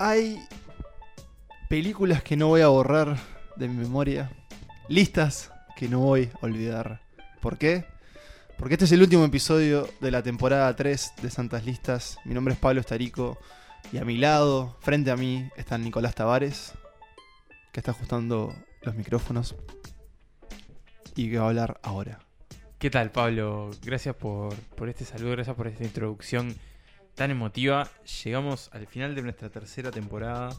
Hay películas que no voy a borrar de mi memoria. Listas que no voy a olvidar. ¿Por qué? Porque este es el último episodio de la temporada 3 de Santas Listas. Mi nombre es Pablo Estarico. Y a mi lado, frente a mí, está Nicolás Tavares, que está ajustando los micrófonos y que va a hablar ahora. ¿Qué tal, Pablo? Gracias por, por este saludo, gracias por esta introducción tan emotiva. Llegamos al final de nuestra tercera temporada.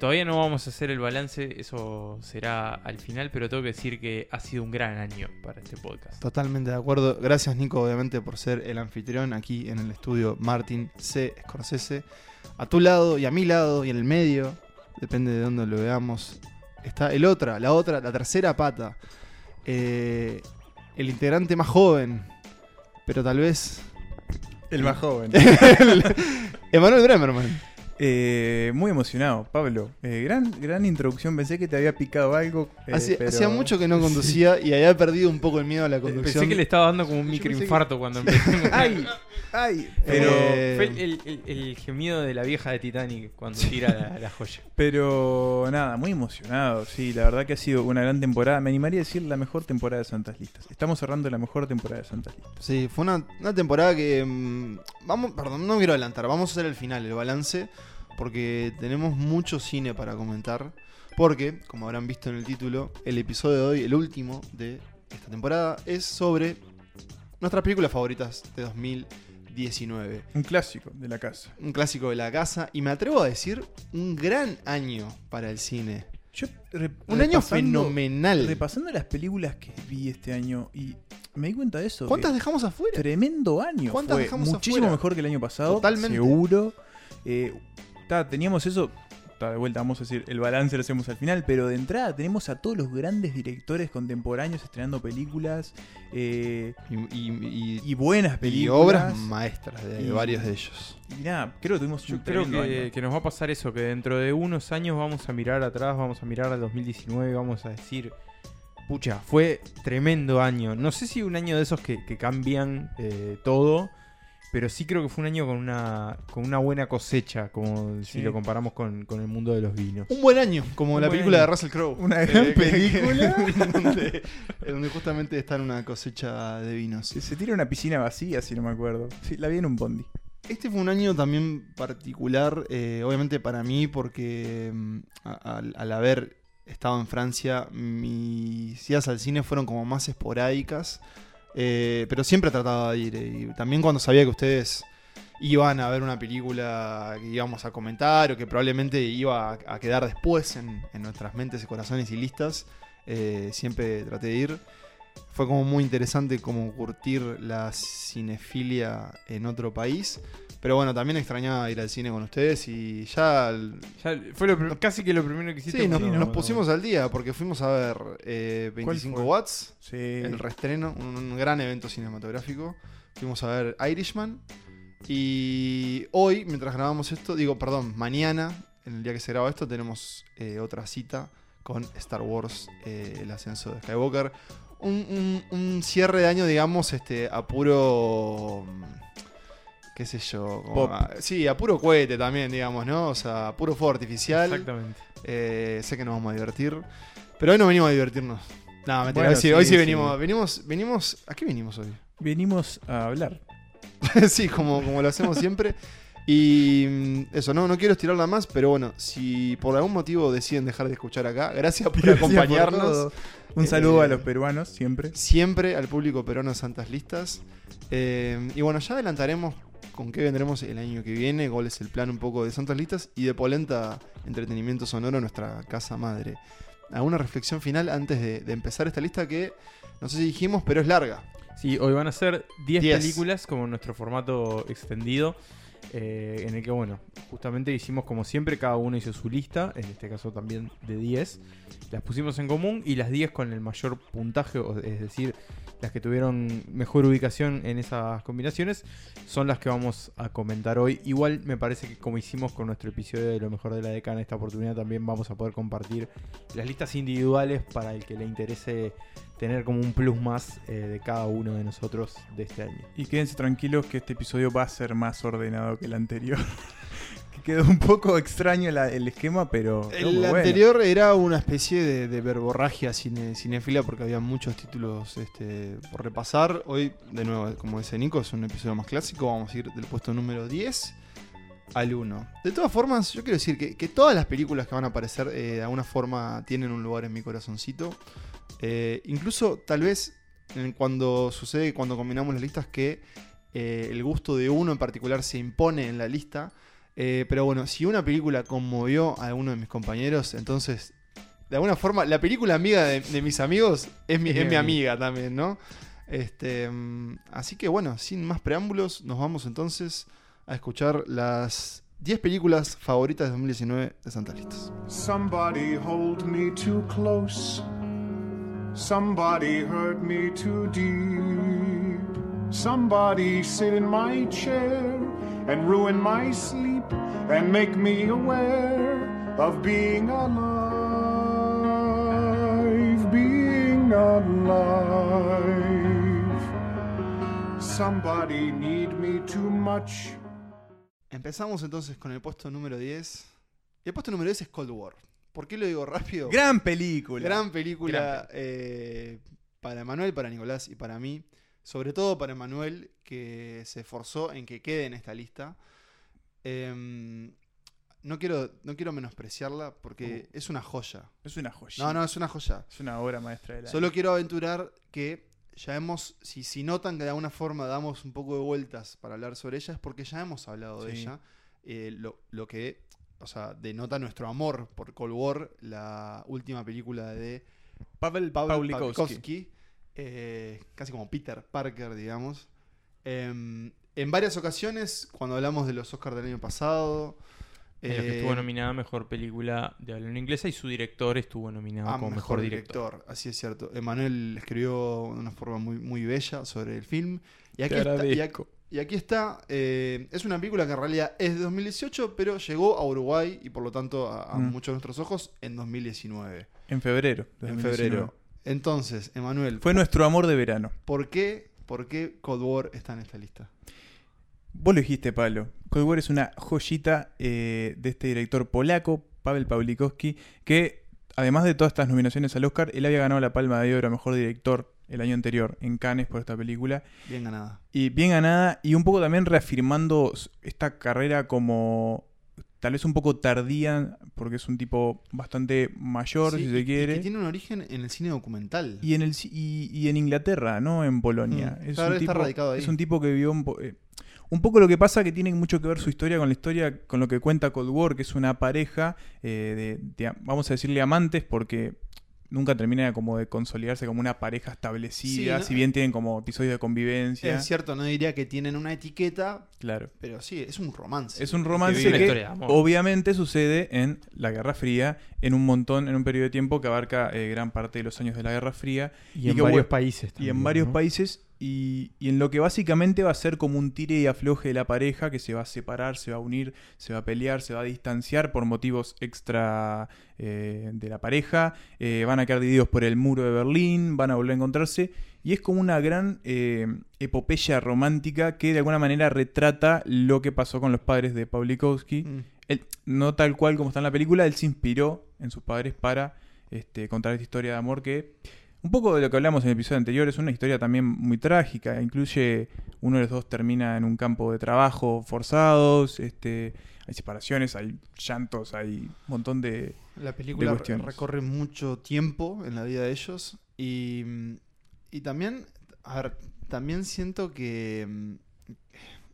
Todavía no vamos a hacer el balance, eso será al final, pero tengo que decir que ha sido un gran año para este podcast. Totalmente de acuerdo. Gracias, Nico, obviamente, por ser el anfitrión aquí en el estudio Martin C. Scorsese. A tu lado y a mi lado y en el medio, depende de dónde lo veamos, está el otra, la otra, la tercera pata. Eh, el integrante más joven, pero tal vez. El más joven. Emanuel Bremerman. Eh, muy emocionado, Pablo. Eh, gran, gran introducción. Pensé que te había picado algo. eh, Hacía, pero- hacía mucho que no conducía y había perdido un poco el miedo a la conducción. Pensé que le estaba dando como un microinfarto cuando empecé. ¡Ay! ¡Ay! Pero Eh, fue el, el- el gemido de la vieja de Titanic cuando tira la, la joya. pero nada, muy emocionado. Sí, la verdad que ha sido una gran temporada. Me animaría a decir la mejor temporada de Santas Listas. Estamos cerrando la mejor temporada de Santas Listas. Sí, fue una, una temporada que. mm, vamos, perdón, no quiero adelantar. Vamos a hacer el final, el balance. Porque tenemos mucho cine para comentar. Porque, como habrán visto en el título, el episodio de hoy, el último de esta temporada, es sobre nuestras películas favoritas de 2019. Un clásico de la casa. Un clásico de la casa. Y me atrevo a decir, un gran año para el cine. Yo Un año fenomenal. Repasando las películas que vi este año y me di cuenta de eso. ¿Cuántas dejamos afuera? Tremendo año. ¿Cuántas Fue dejamos muchísimo afuera? mejor que el año pasado. Totalmente. Seguro. Eh, ta, teníamos eso. ta, de vuelta, vamos a decir, el balance lo hacemos al final. Pero de entrada tenemos a todos los grandes directores contemporáneos estrenando películas. eh, Y, y- y- y buenas y películas. obras maestras de Y- varios de ellos. Y nada, creo que tuvimos Yo un creo tremendo que, año. que nos va a pasar eso, que dentro de unos años vamos a mirar atrás, vamos a mirar al 2019, vamos a decir, pucha, fue tremendo año. No sé si un año de esos que, que cambian eh, todo, pero sí creo que fue un año con una, con una buena cosecha, como si lo comparamos con, con el mundo de los vinos. Un buen año, como Un la película año. de Russell Crowe. Una gran que- película. donde, donde justamente está en una cosecha de vinos. Se, se tira una piscina vacía, si no me acuerdo. Sí, la vi en un bondi. Este fue un año también particular, eh, obviamente para mí, porque mm, a- al haber estado en Francia, mis idas al cine fueron como más esporádicas, eh, pero siempre trataba de ir. eh, también cuando sabía que ustedes iban a ver una película que íbamos a comentar o que probablemente iba a, quedar después en, en nuestras mentes y corazones y listas, eh, siempre traté de ir. Fue como muy interesante como curtir la cinefilia en otro país. Pero bueno, también extrañaba ir al cine con ustedes y ya... Ya fue lo casi que lo primero que hiciste. Sí, nos, pusimos al día porque fuimos a ver eh, 25 fue? watts, Sí. el reestreno, un, un gran evento cinematográfico. Fuimos a ver Irishman. Y hoy, mientras grabamos esto, digo, perdón, mañana, en el día que se graba esto, tenemos eh, otra cita con Star Wars, eh, el ascenso de Skywalker. Un, un- un cierre de año, digamos, este, a puro. Qué sé yo. como sí, a puro cohete también, digamos, ¿no? O sea, a puro fuego artificial. Exactamente. Eh, sé que nos vamos a divertir. Pero hoy no venimos a divertirnos. No, mentira, Bueno, hoy sí, sí, hoy sí sí. venimos, venimos. Venimos. ¿A qué venimos hoy? Venimos a hablar. sí, como, como lo hacemos siempre. Y mm, eso, no, no quiero estirarla más, pero bueno, si por algún motivo deciden dejar de escuchar acá, gracias por Gracias acompañarnos. Un saludo Eh, a los peruanos siempre. Siempre al público peruano de Santas Listas. Eh, y bueno, ya adelantaremos con qué vendremos el año que viene, cuál es el plan un poco de Santas Listas y de Polenta Entretenimiento Sonoro, nuestra casa madre. ¿Alguna reflexión final antes de, de empezar esta lista que no sé si dijimos, pero es larga? Sí, hoy van a ser 10 10. películas como en nuestro formato extendido. Eh, en el que, bueno, justamente hicimos como siempre, cada uno hizo su lista, en este caso también de 10. Las pusimos en común y las 10 con el mayor puntaje, es decir, las que tuvieron mejor ubicación en esas combinaciones, son las que vamos a comentar hoy. Igual me parece que como hicimos con nuestro episodio de lo mejor de la década, en esta oportunidad también vamos a poder compartir las listas individuales para el que le interese tener como un plus más eh, de cada uno de nosotros de este año. Y quédense tranquilos que este episodio va a ser más ordenado que el anterior. quedó un poco extraño la- el esquema, pero. El bueno. anterior era una especie de, de verborragia cine, cinéfila porque había muchos títulos este, por repasar. Hoy, de nuevo, como dice Nico, es un episodio más clásico. Vamos a ir del puesto número 10 al 1. De todas formas, yo quiero decir que, que todas las películas que van a aparecer eh, de alguna forma tienen un lugar en mi corazoncito. Eh, incluso, tal vez, cuando sucede, cuando combinamos las listas, que eh, el gusto de uno en particular se impone en la lista. Pero bueno, si una película conmovió a alguno de mis compañeros, entonces, de alguna forma, la película amiga de, de mis amigos es mi, Es mi mi amiga. amiga también, ¿no? Este, mm, así que bueno, sin más preámbulos, nos vamos entonces a escuchar las 10 películas favoritas de 2019 de Santas Listas. Somebody hold me too close. Somebody hurt me too deep. Somebody sit in my chair and ruin my sleep and make me aware of being alive, being alive. Somebody need me too much. Empezamos entonces con el puesto número 10. El puesto número 10 es Cold War. ¿Por qué lo digo rápido? Gran película. Gran película Gran eh, para Manuel, para Nicolás y para mí. Sobre todo para Manuel, que se esforzó en que quede en esta lista. Em, no, quiero, no quiero menospreciarla porque es una joya. Es una joya. No, no, es una joya. Es una obra maestra de la. Solo quiero aventurar que ya hemos, si, si notan que de alguna forma damos un poco de vueltas para hablar sobre ella, es porque ya hemos hablado de ella. Eh, lo, lo que, o sea, denota nuestro amor por Cold War, la última película de Pavel Pavel Pawlikowski. Eh, casi como Peter Parker, digamos. Em, en varias ocasiones, cuando hablamos de los Oscars del año pasado, En los que eh, estuvo nominada a Mejor Película de habla inglesa y su director estuvo nominado Ah, como mejor, Mejor, director. director. Así es cierto. Emanuel escribió de una forma muy, muy bella sobre el film. Y aquí Te está. y aquí está, eh, es una película que en realidad es de 2018, pero llegó a Uruguay y por lo tanto a, a Mm. muchos de nuestros ojos en 2019, En febrero. en 2019. febrero. Entonces, Emanuel, Fue nuestro amor de verano. ¿por qué, ¿por qué Cold War está en esta lista? Vos lo dijiste, Pablo. Cold War es una joyita eh, de este director polaco, Pavel Pawlikowski, que además de todas estas nominaciones al Oscar, él había ganado la Palma de Oro a Mejor Director el año anterior en Cannes por esta película. Bien ganada. Y bien ganada y un poco también reafirmando esta carrera como tal vez un poco tardía, porque es un tipo bastante mayor, Sí, si y- se y quiere. que tiene un origen en el cine documental. Y en, el, y, y en Inglaterra, ¿no? En Polonia. Mm, es, claro, un está tipo, radicado ahí. es un tipo que vivió un, po- eh, un poco lo que pasa que tiene mucho que ver su historia con la historia, con lo que cuenta Cold War, que es una pareja eh, de, de- vamos a decirle amantes, porque nunca termina como de consolidarse como una pareja establecida, Sí, ¿no? si bien tienen como episodios de convivencia. Es cierto, no diría que tienen una etiqueta, Claro. pero sí, es un romance. Es un romance que, obviamente sucede en la Guerra Fría, en un montón, en un periodo de tiempo que abarca eh, gran parte de los años de la Guerra Fría. Y, Y en que varios países y también. en varios ¿no? países y, y en lo que básicamente va a ser como un tire y afloje de la pareja que se va a separar, se va a unir, se va a pelear, se va a distanciar por motivos extra eh, de la pareja, eh, van a quedar divididos por el muro de Berlín, van a volver a encontrarse y es como una gran eh, epopeya romántica que de alguna manera retrata lo que pasó con los padres de Pawlikowski. Mm. Él, no tal cual como está en la película, él se inspiró en sus padres para este, contar esta historia de amor que, un poco de lo que hablamos en el episodio anterior, es una historia también muy trágica. Incluye, uno de los dos termina en un campo de trabajo forzados, este, hay separaciones, hay llantos, hay un montón de... La película recorre mucho tiempo en la vida de ellos y, y también, a ver, también siento que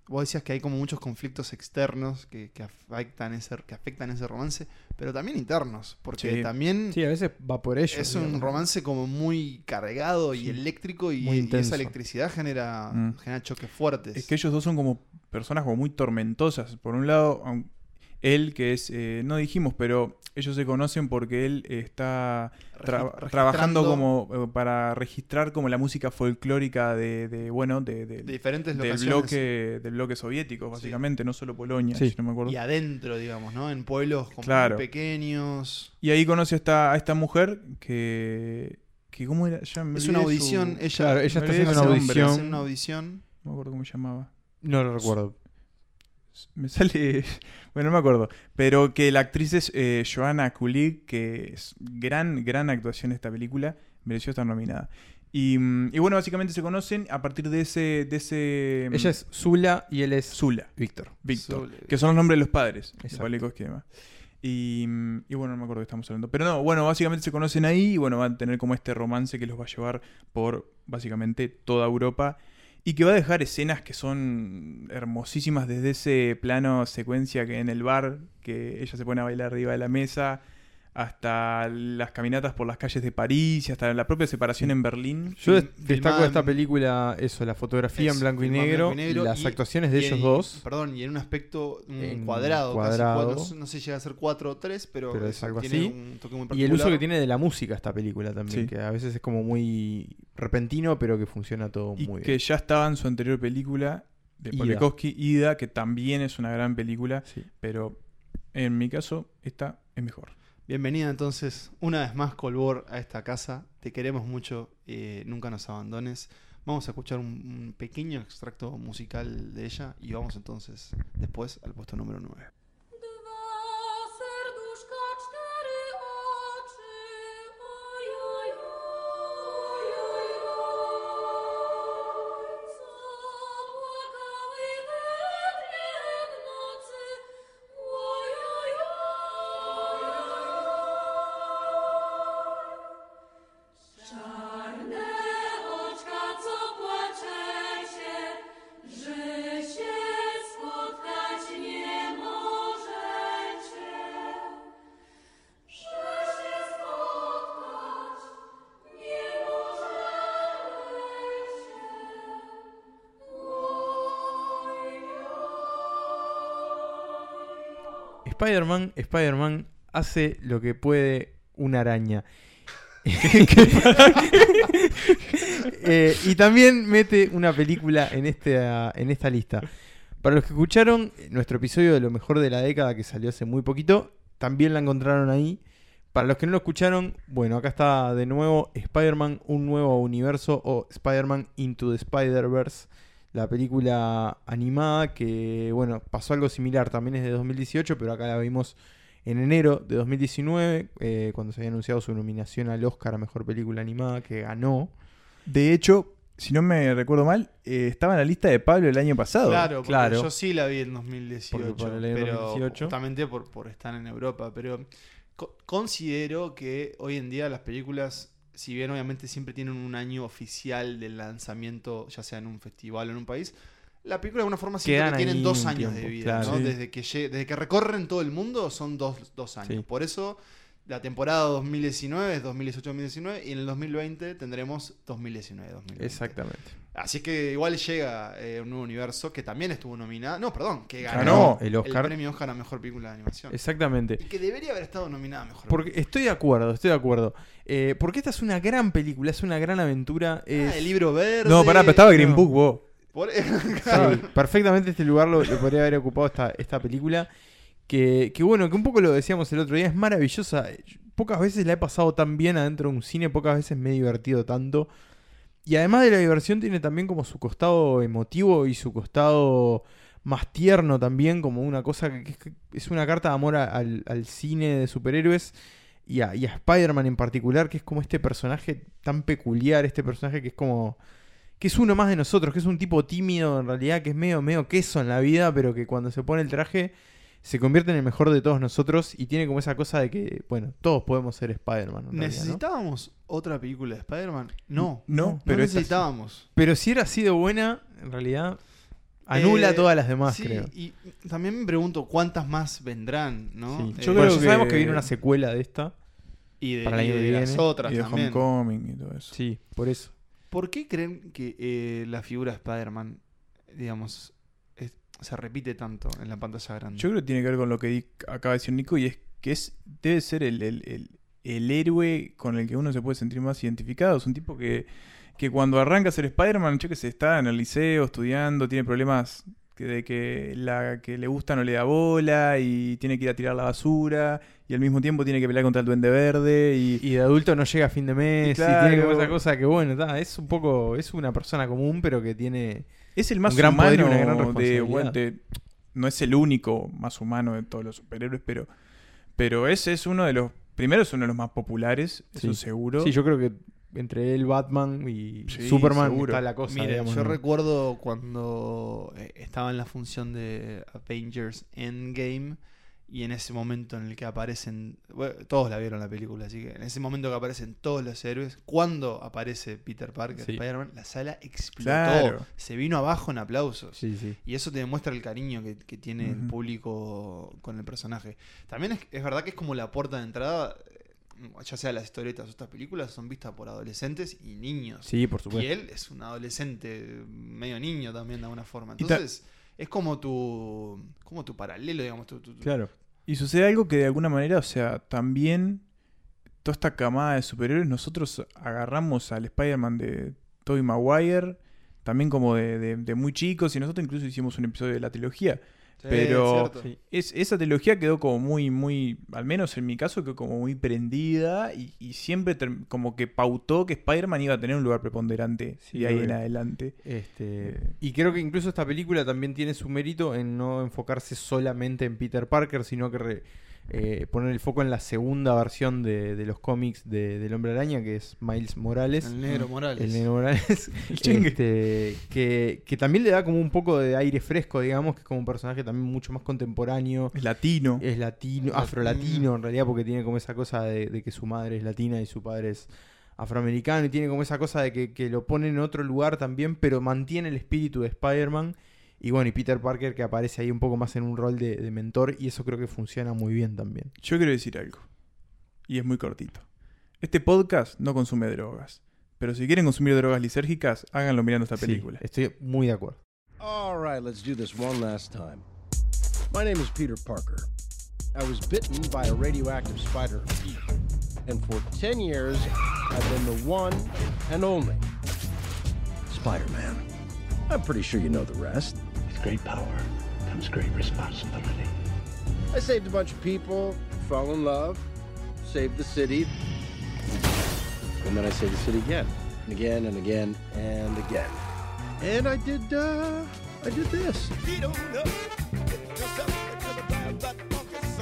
vos decías que hay como muchos conflictos externos que, que afectan ese que afectan ese romance, pero también internos, porque Sí. también Sí, a veces va por ello. es un romance como muy cargado y eléctrico y, esa electricidad genera, Mm. genera choques fuertes. Es que ellos dos son como personas como muy tormentosas. Por un lado, aun- él que es, eh, no dijimos, pero ellos se conocen porque él está tra- trabajando como eh, para registrar como la música folclórica de, de, bueno, de, de- de diferentes del bloque, del bloque soviético, básicamente, no solo Polonia, Sí. si no me acuerdo. y adentro, digamos, ¿no? En pueblos como Claro. muy pequeños. Y ahí conoce a esta, a esta mujer que, que ¿cómo era? Ya me Es una su- audición, ella, Claro, ella está haciendo una audición. una audición. No me acuerdo cómo se llamaba. No lo recuerdo. Me sale. Bueno, no me acuerdo. Pero que la actriz es eh, Joanna Kulig, que es gran, gran actuación esta película. Mereció estar nominada. Y, mm, y bueno, básicamente se conocen a partir de ese. De ese mm, Ella es Zula y él es Zula, Víctor. Víctor. Zula. Que son los nombres de los padres. Exacto. Y demás. Y, mm, y bueno, no me acuerdo de qué estamos hablando. Pero no, bueno, básicamente se conocen ahí y bueno, van a tener como este romance que los va a llevar por básicamente toda Europa. Y que va a dejar escenas que son hermosísimas desde ese plano secuencia que en el bar, que ella se pone a bailar arriba de la mesa, hasta las caminatas por las calles de París y hasta la propia separación en Berlín. Yo destaco de esta película eso, la fotografía en blanco y en negro, blanco y negro y las y- actuaciones de ellos en- dos. Perdón, y en un aspecto En cuadrado, casi cuadrado. cuatro, no sé- si llega a ser 4 o 3, pero, Pero es algo tiene así. un toque muy Y el uso que tiene de la música esta película también, Sí. que a veces es como muy repentino, pero que funciona todo Y muy que bien. ya estaba en su anterior película de Ida. Pavlikovsky, Ida, que también es una gran película. Sí. Pero en mi caso, esta es mejor. Bienvenida entonces, una vez más, Colbor, a esta casa. Te queremos mucho, eh, nunca nos abandones. Vamos a escuchar un, un pequeño extracto musical de ella y vamos entonces después al puesto número 9. Spider-Man, Spider-Man hace lo que puede una araña. Eh, y también mete una película en, este, en esta lista. Para los que escucharon nuestro episodio de lo mejor de la década que salió hace muy poquito, también la encontraron ahí. Para los que no lo escucharon, bueno, acá está de nuevo Spider-Man, un nuevo universo o Spider-Man Into the Spider-Verse, la película animada que, bueno, pasó algo similar, también es de 2018, pero acá la vimos en enero de 2019, eh, cuando se había anunciado su nominación al Oscar a Mejor Película Animada, que ganó. De hecho, si no me recuerdo mal, eh, estaba en la lista de Pablo el año pasado. Claro, porque claro. yo sí la vi en 2018, Porque para leer pero 2018. justamente por, por estar en Europa. Pero co- considero que hoy en día las películas, si bien obviamente siempre tienen un año oficial del lanzamiento, ya sea en un festival o en un país, la película de alguna forma siempre que tienen dos años de vida, claro. ¿no? Sí. Desde, que desde que recorren todo el mundo son dos, dos años. Sí. Por eso la temporada 2019 es 2018-2019 y en el 2020 tendremos 2019-2020. Exactamente. Así que igual llega eh, un nuevo universo que también estuvo nominada. No, perdón, que ganó, Ganó el Oscar. premio Oscar a mejor película de animación. Exactamente. Y que debería haber estado nominada a mejor Porque estoy de acuerdo, estoy de acuerdo. Eh, porque esta es una gran película, es una gran aventura. es- Ah, el libro verde. No, pará, pero estaba Green no. Book, vos. Por- Sí, perfectamente este lugar lo, lo podría haber ocupado esta, esta película. Que, que bueno, que un poco lo decíamos el otro día, es maravillosa. Pocas veces la he pasado tan bien adentro de un cine, pocas veces me he divertido tanto. Y además de la diversión tiene también como su costado emotivo y su costado más tierno también, como una cosa que, es- una carta de amor al, cine de superhéroes y a, a Spider-Man en particular, que es como este personaje tan peculiar, este personaje que es como que es uno más de nosotros, que es un tipo tímido en realidad, que es medio, medio queso en la vida, pero que cuando se pone el traje se convierte en el mejor de todos nosotros y tiene como esa cosa de que, bueno, todos podemos ser Spider-Man. en realidad, ¿no? ¿Necesitábamos otra película de Spider-Man? No. No, No pero esta sí. necesitábamos. Pero si era así de buena, en realidad anula Eh, todas las demás, sí, creo. Y también me pregunto cuántas más vendrán, ¿no? Sí. Eh, Yo creo que- sabemos que viene una secuela de esta. y de, para el y año de que las viene. otras Y de también. Homecoming y todo eso. Sí, por eso. ¿Por qué creen que eh, la figura de Spider-Man, digamos, se repite tanto en la pantalla grande? Yo creo que tiene que ver con lo que di- acaba de decir Nico y es que es debe ser el, el- el- el héroe con el que uno se puede sentir más identificado. Es un tipo que, que cuando arranca a ser Spider-Man, yo que sé, está en el liceo estudiando, tiene problemas que- de que la que le gusta no le da bola y tiene que ir a tirar la basura y al mismo tiempo tiene que pelear contra el duende verde y, Y de adulto no llega a fin de mes Y y, claro. tiene como esa cosa que, bueno, ta, es un poco, es una persona común, pero que tiene... es el más Un gran poder y humano una gran de, responsabilidad. bueno, de- no es el único más humano de todos los superhéroes, pero, pero ese es uno de los, primero es uno de los más populares, eso Sí. seguro. Sí, yo creo que entre él, Batman y Sí, Superman seguro. está la cosa. Mire, digamos, yo ¿no? recuerdo cuando eh, estaba en la función de Avengers Endgame y en ese momento en el que aparecen, bueno, todos la vieron la película, así que en ese momento que aparecen todos los héroes, cuando aparece Peter Parker, Sí. Spider-Man, la sala explotó, Claro. se vino abajo en aplausos. Sí, sí. Y eso te demuestra el cariño que, que tiene el público con el personaje. También es, es verdad que es como la puerta de entrada, eh, ya sea las historietas o estas películas, son vistas por adolescentes y niños. Sí, por Y supuesto. él es un adolescente, medio niño también de alguna forma. Y Entonces, es como tu, como tu paralelo, digamos. Tu, Claro. Y sucede algo que de alguna manera, o sea, también toda esta camada de superhéroes, nosotros agarramos al Spider-Man de Tobey Maguire, también como de, de- de muy chicos, y nosotros incluso hicimos un episodio de la trilogía. Sí, pero-. Es, esa trilogía quedó como muy, muy, al menos en mi caso, quedó como muy prendida y, y siempre como que pautó que Spider-Man iba a tener un lugar preponderante Sí, de ahí en adelante. Este, Eh. y creo que incluso esta película también tiene su mérito en no enfocarse solamente en Peter Parker, sino que re- eh, poner el foco en la segunda versión de, de los cómics de- del Hombre Araña, que es Miles Morales. El negro Morales. El Negro Morales. El. Este, que, que también le da como un poco de aire fresco, digamos, que es como un personaje también mucho más contemporáneo. Es latino. Es latino, Latino. afro-latino en realidad, porque tiene como esa cosa de, de que su madre es latina y su padre es afroamericano, y tiene como esa cosa de que, que lo pone en otro lugar también, pero mantiene el espíritu de Spider-Man. Y bueno, y Peter Parker que aparece ahí un poco más en un rol de, de mentor, y eso creo que funciona muy bien también. Yo quiero decir algo. Y es muy cortito. Este podcast no consume drogas. Pero si quieren consumir drogas lisérgicas, háganlo mirando esta Sí, película. estoy muy de acuerdo. All right, let's do this one last time. My name is Peter Parker. I was bitten by a radioactive spider. And for 10 years, I've been the one and only Spider Man. I'm pretty sure you know the rest. With great power comes great responsibility. I saved a bunch of people, fell in love, saved the city, and then I saved the city again, and again, and again, and again. And I did, uh, I did this.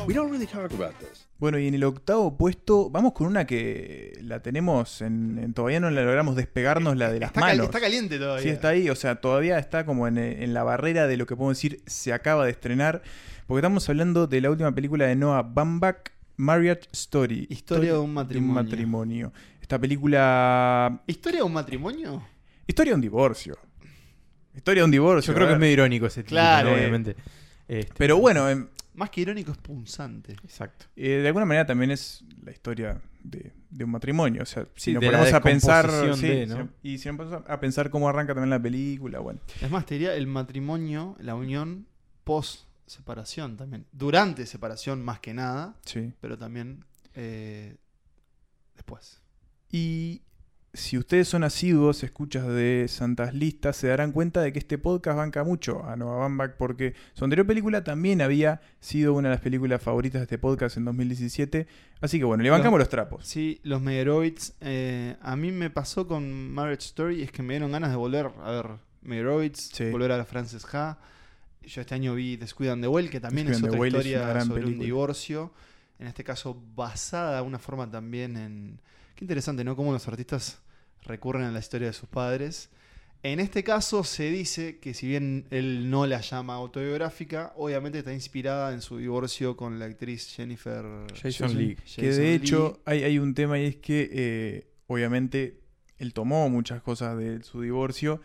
We don't really talk about this. Bueno, y en el octavo puesto, vamos con una que la tenemos en, en- todavía no la logramos despegarnos la de las está, está caliente todavía. Sí, está ahí, o sea, todavía está como en, en la barrera de lo que podemos decir se acaba de estrenar, porque estamos hablando de la última película de Noah Baumbach, Marriage Story. Historia de un matrimonio. matrimonio. Esta película... ¿Historia de un matrimonio? Historia de un divorcio. Historia de un divorcio. Yo creo que es medio irónico ese título, Claro. ¿no? obviamente. Este, Pero bueno, em, Más que irónico es punzante. Exacto. eh, de alguna manera también es la historia de, de un matrimonio. O sea, si Sí, nos ponemos a pensar... sí, de, ¿no? si- y si nos ponemos a pensar cómo arranca también la película, bueno. Es más, te diría el matrimonio, la unión post separación también. Durante separación más que nada, Sí. pero también eh, después. Y si ustedes son asiduos, escuchas de Santas Listas, se darán cuenta de que este podcast banca mucho a Noah Baumbach porque su anterior película también había sido una de las películas favoritas de este podcast en 2017. Así que bueno, le bancamos los trapos. Sí, los Megaroids. eh, a mí me pasó con Marriage Story, es que me dieron ganas de volver a ver Megaroids, Sí. volver a la Frances Ha. Yo este año vi Descuidan de Well, que también es Descuidan otra es una historia gran sobre un divorcio. En este caso, basada de alguna forma también en. Qué interesante, ¿no? Cómo los artistas recurren a la historia de sus padres. En este caso se dice que si bien él no la llama autobiográfica, obviamente está inspirada en su divorcio con la actriz Jennifer Jason Leigh. Que Jason de hecho hay, hay un tema y es que eh, obviamente él tomó muchas cosas de su divorcio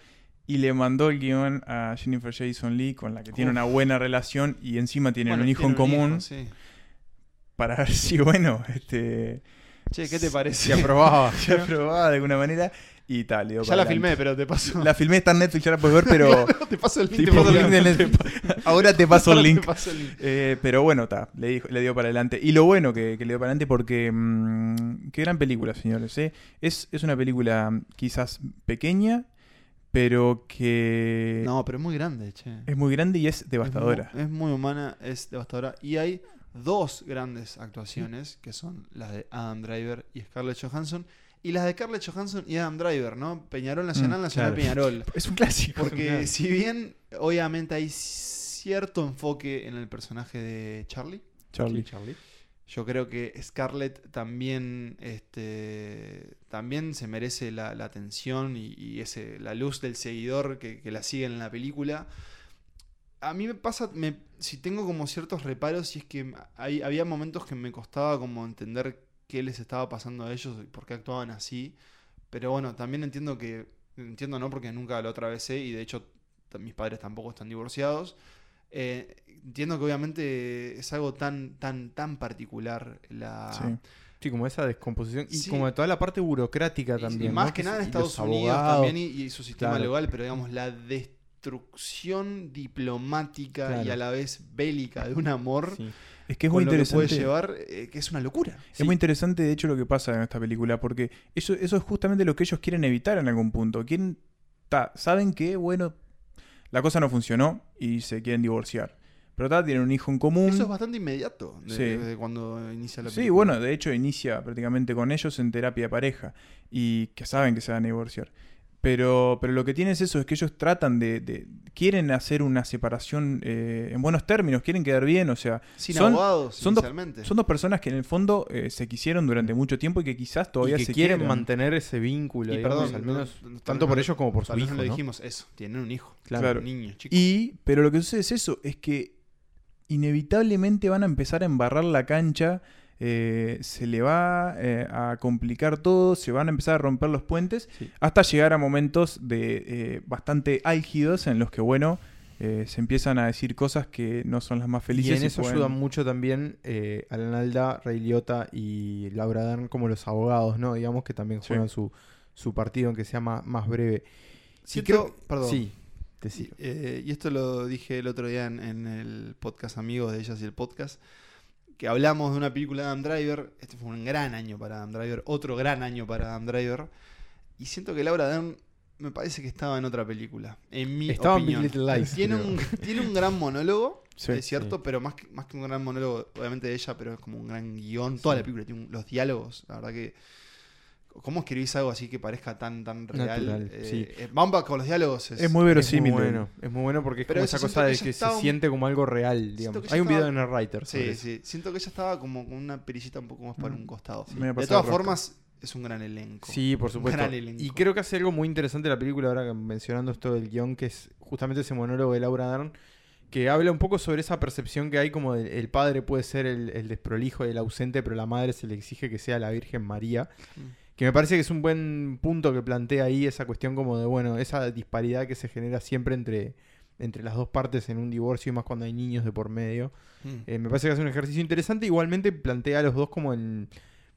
y le mandó el guion a Jennifer Jason Lee con la que tiene una buena relación y encima tienen Bueno, un hijo en tiene común hijo, sí. para ver si bueno, este... Che, ¿qué te parece? Se aprobaba. se aprobaba de alguna manera y tal. le dio ya la adelante. filmé, pero te paso. La filmé, está en Netflix, ya la puedes ver, pero. te paso el link. Te paso el link de Netflix. Ahora te paso el Ahora link. Te paso el link. Eh, pero bueno, está, le, dijo- le dio para adelante. Y lo bueno que, que le dio para adelante porque. mm, qué gran película, señores. eh. Es, es una película quizás pequeña, pero que No, pero es muy grande, che. es muy grande y es devastadora. Es muy, es muy humana, es devastadora. Y hay dos grandes actuaciones, que son las de Adam Driver y Scarlett Johansson. Y las de Scarlett Johansson y Adam Driver, ¿no? Peñarol Nacional, Mm, Nacional claro. Peñarol. Es un clásico. Porque si bien, obviamente, hay cierto enfoque en el personaje de Charlie. Charlie. Charlie. Yo creo que Scarlett también, este, también se merece la, la atención y, y ese, la luz del seguidor que, que la sigue en la película. A mí me pasa, me, si tengo como ciertos reparos, y es que hay, había momentos que me costaba como entender qué les estaba pasando a ellos y por qué actuaban así. Pero bueno, también entiendo que, entiendo no porque nunca lo atravesé y de hecho mis padres tampoco están divorciados. Eh, entiendo que obviamente es algo tan, tan, tan particular la... Sí. Sí, como esa descomposición. Y Sí. como de toda la parte burocrática también. y más ¿no? que nada en Estados Unidos abogados. también y, y su sistema Claro. legal, pero digamos la destrucción diplomática y a la vez bélica de un amor Sí. Es que es muy lo que puede interesante. llevar, eh, que es una locura. Es muy interesante, de hecho, lo que pasa en esta película, porque eso, eso es justamente lo que ellos quieren evitar en algún punto. Quieren, ta, saben que, bueno, la cosa no funcionó y se quieren divorciar. Pero ta, tienen un hijo en común. Eso es bastante inmediato de, Sí. de cuando inicia la Sí, película. bueno, de hecho inicia prácticamente con ellos en terapia de pareja y que saben que se van a divorciar. Pero, pero lo que tiene es eso, es que ellos tratan de... de- quieren hacer una separación eh, en buenos términos, quieren quedar bien, o sea... Sin son- abogados, son dos-. Son dos personas que en el fondo eh, se quisieron durante mucho tiempo y que quizás todavía y que se quieren quieran. mantener ese vínculo, Y digamos, perdón, al no- menos no- tanto por no- ellos como por su hijo, no lo dijimos, eso, tienen un hijo. Claro. Un niño, chico. Y, pero lo que sucede es eso, es que inevitablemente van a empezar a embarrar la cancha, eh, se le va eh, a complicar todo, se van a empezar a romper los puentes, Sí. hasta llegar a momentos de eh, bastante álgidos en los que, bueno, eh, se empiezan a decir cosas que no son las más Y felices. en eso pueden- ayudan mucho también eh, Alan Alda, Ray Liotta y Laura Dern como los abogados, ¿no? Digamos que también Sí. juegan su, su partido, aunque sea más, más breve. Sí, Y creo- perdón. Sí, te sigo. Eh, y esto lo dije el otro día en, en el podcast Amigos de Ellas y el Podcast, que hablamos de una película de Adam Driver. Este fue un gran año para Adam Driver, otro gran año para Adam Driver. Y siento que Laura Dern me parece que estaba en otra película, en mi Estaba en opinión. Big Little Lies, tiene, un, tiene un gran monólogo, Sí, es cierto, sí. pero más que, más que un gran monólogo, obviamente de ella, pero es como un gran guion. Toda Sí. la película tiene un- los diálogos, la verdad que... ¿Cómo escribís algo así que parezca tan, tan real? Natural, Eh, sí. eh, Bamba con los diálogos es, Es muy verosímil. Es muy bueno, es muy bueno porque es Pero como esa cosa que de que se un- siente como algo real, digamos. Hay un video en el writer sobre Sí, eso. sí. Siento que ella estaba como con una perillita un poco más para un costado. De todas rosca. formas, es un gran elenco. Sí, por Un supuesto. gran elenco. Y creo que hace algo muy interesante la película, ahora mencionando esto del guion, que es justamente ese monólogo de Laura Dern, que habla un poco sobre esa percepción que hay como del- el padre puede ser el, el desprolijo y el ausente, pero la madre se le exige que sea la Virgen María. Mm. Que me parece que es un buen punto que plantea ahí esa cuestión como de, bueno, esa disparidad que se genera siempre entre, entre las dos partes en un divorcio y más cuando hay niños de por medio. Mm. Eh, me parece que es un ejercicio interesante. Igualmente plantea a los dos como en,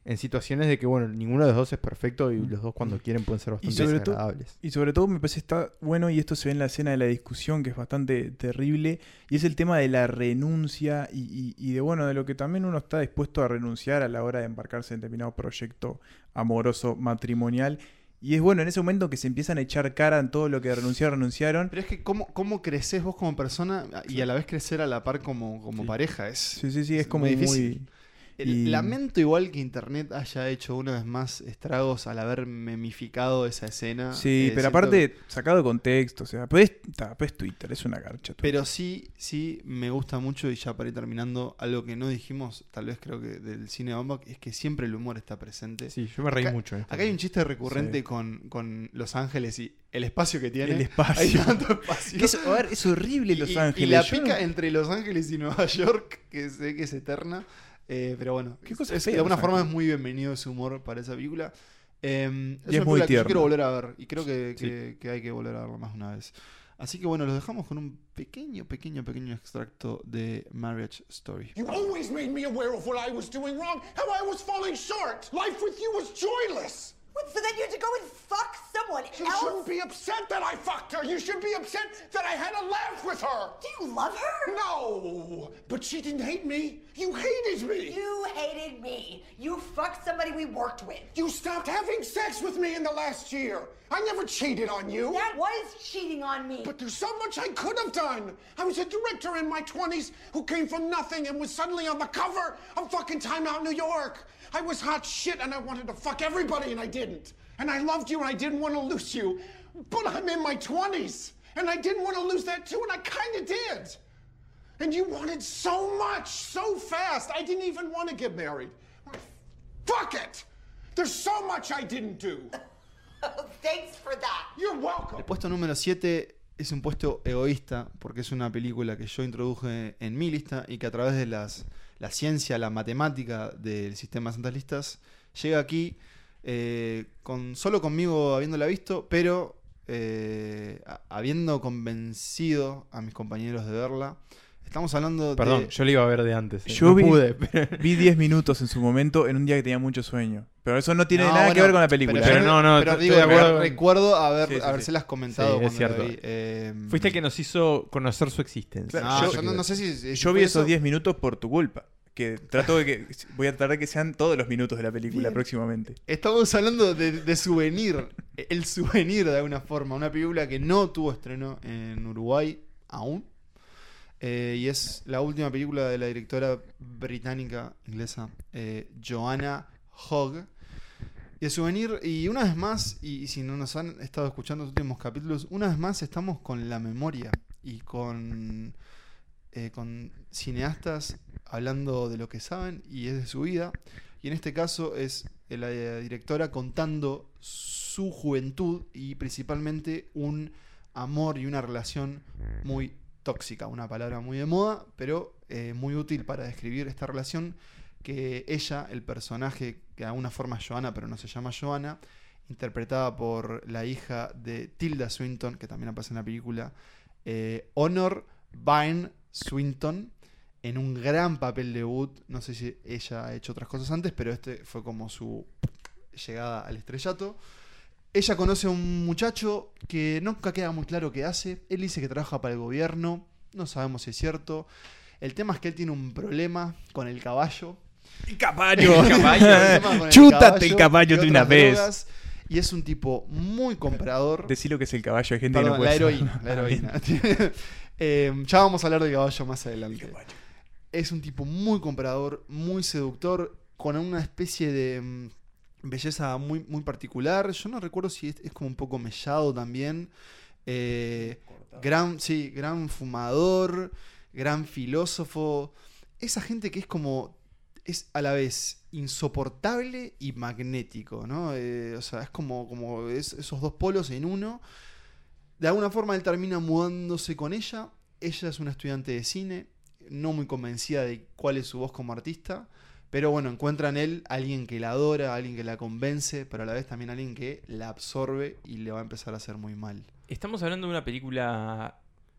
en situaciones de que, bueno, ninguno de los dos es perfecto y los dos cuando quieren pueden ser bastante sobre todo- desagradables. Y sobre todo me parece está bueno, y esto se ve en la escena de la discusión, que es bastante terrible, y es el tema de la renuncia y, y- y de bueno, de lo que también uno está dispuesto a renunciar a la hora de embarcarse en determinado proyecto amoroso, matrimonial. Y es bueno, en ese momento que se empiezan a echar cara en todo lo que renunciaron, renunciaron. Pero es que cómo, cómo creces vos como persona y a la vez crecer a la par como, como Sí. pareja. Es, Sí, sí, sí, es es como muy difícil. Y- Lamento igual que Internet haya hecho una vez más estragos al haber memificado esa escena. Sí, Eh, pero aparte, sacado de contexto, o sea, pues, ta, pues Twitter, es una garcha. Twitter. Pero sí, sí, me gusta mucho y ya para ir terminando, algo que no dijimos, tal vez creo que del cine Bamba, es que siempre el humor está presente. Sí, yo me reí Acá- mucho. esta Acá hay un chiste recurrente Sí. con, con Los Ángeles y el espacio que tiene. el Hay espacio. tanto espacio. Es, a ver, es horrible Los y, Ángeles. y la yo pica entre Los Ángeles y Nueva York, que sé que es eterna. Eh, pero bueno, Qué cosa es- de alguna forma es muy bienvenido ese humor para esa película. Eh, es Y es muy película que yo quiero volver a ver y creo que, Sí. que- que hay que volver a verla más una vez. Así que bueno, los dejamos con un pequeño, pequeño, pequeño extracto de Marriage Story. You always made me aware of what I was doing wrong, how I was falling short. Life with you was joyless. What, so then you had to go and fuck someone You else? shouldn't be upset that I fucked her. You should be upset that I had a laugh with her. Do you love her? No, but she didn't hate me. You hated me. You hated me. You fucked somebody we worked with. You stopped having sex with me in the last year. I never cheated on you. That was cheating on me. But there's so much I could have done. I was a director in my 20s who came from nothing and was suddenly on the cover of fucking Time Out New York. I was hot shit and I wanted to fuck everybody and I didn't. And I loved you and I didn't want to lose you. But I'm in my 20s and I didn't want to lose that too and I kind of did. And you wanted so much, so fast. I didn't even want to get married. Fuck it! There's so much I didn't do. Oh, thanks for that. You're welcome. El puesto número 7 es un puesto egoísta porque es una película que yo introduje en mi lista y que a través de las, la ciencia, la matemática del sistema de santas listas llega aquí eh, con solo conmigo habiéndola visto, pero eh, habiendo convencido a mis compañeros de verla. Estamos hablando Perdón, de... yo la iba a ver de antes. eh. Yo no vi, pude. pero- vi 10 minutos en su momento en un día que tenía mucho sueño. Pero eso no tiene No, nada que ver con la película. Pero yo- no, no, pero digo, recuerdo haber, Sí, sí, sí. habérselas comentado Sí, es cuando cierto. vi. Eh, Fuiste el que nos hizo conocer su existencia. No, yo- yo no, no sé si... si Yo vi eso. esos 10 minutos por tu culpa. Que trato de que. Voy a tratar de que sean todos los minutos de la película Bien. próximamente. Estamos hablando de, de souvenir. El souvenir de alguna forma. Una película que no tuvo estreno en Uruguay aún. Eh, y es la última película de la directora británica inglesa eh, Joanna Hogg. Y souvenir, y una vez más, y, y si no nos han estado escuchando los últimos capítulos, una vez más estamos con la memoria y con, eh, con cineastas hablando de lo que saben y es de su vida. Y en este caso es la directora contando su juventud y principalmente un amor y una relación muy tóxica, una palabra muy de moda, pero eh, muy útil para describir esta relación que ella, el personaje que de alguna forma es Joanna, pero no se llama Joanna, interpretada por la hija de Tilda Swinton, que también aparece en la película, eh, Honor Byrne Swinton, en un gran papel debut. No sé si ella ha hecho otras cosas antes, pero este fue como su llegada al estrellato. Ella conoce a un muchacho que nunca queda muy claro qué hace. Él dice que trabaja para el gobierno. No sabemos si es cierto. El tema es que él tiene un problema con el caballo. ¡El caballo! El con el ¡Chútate el caballo de una vez! drogas. Y es un tipo muy comprador. Decí lo que es el caballo. Hay gente que no la puede heroína. saber. La heroína. Eh, ya vamos a hablar de caballo más adelante. Es un tipo muy comprador, muy seductor, con una especie de mm, belleza muy, muy particular. Yo no recuerdo si es, es como un poco mellado también. Eh, gran, sí, gran fumador, gran filósofo. Esa gente que es como. Es a la vez insoportable y magnético, ¿no? Eh, o sea, es como, como es- esos dos polos en uno. De alguna forma él termina mudándose con ella. Ella es una estudiante de cine, no muy convencida de cuál es su voz como artista. Pero bueno, encuentra en él alguien que la adora, alguien que la convence, pero a la vez también alguien que la absorbe y le va a empezar a hacer muy mal. Estamos hablando de una película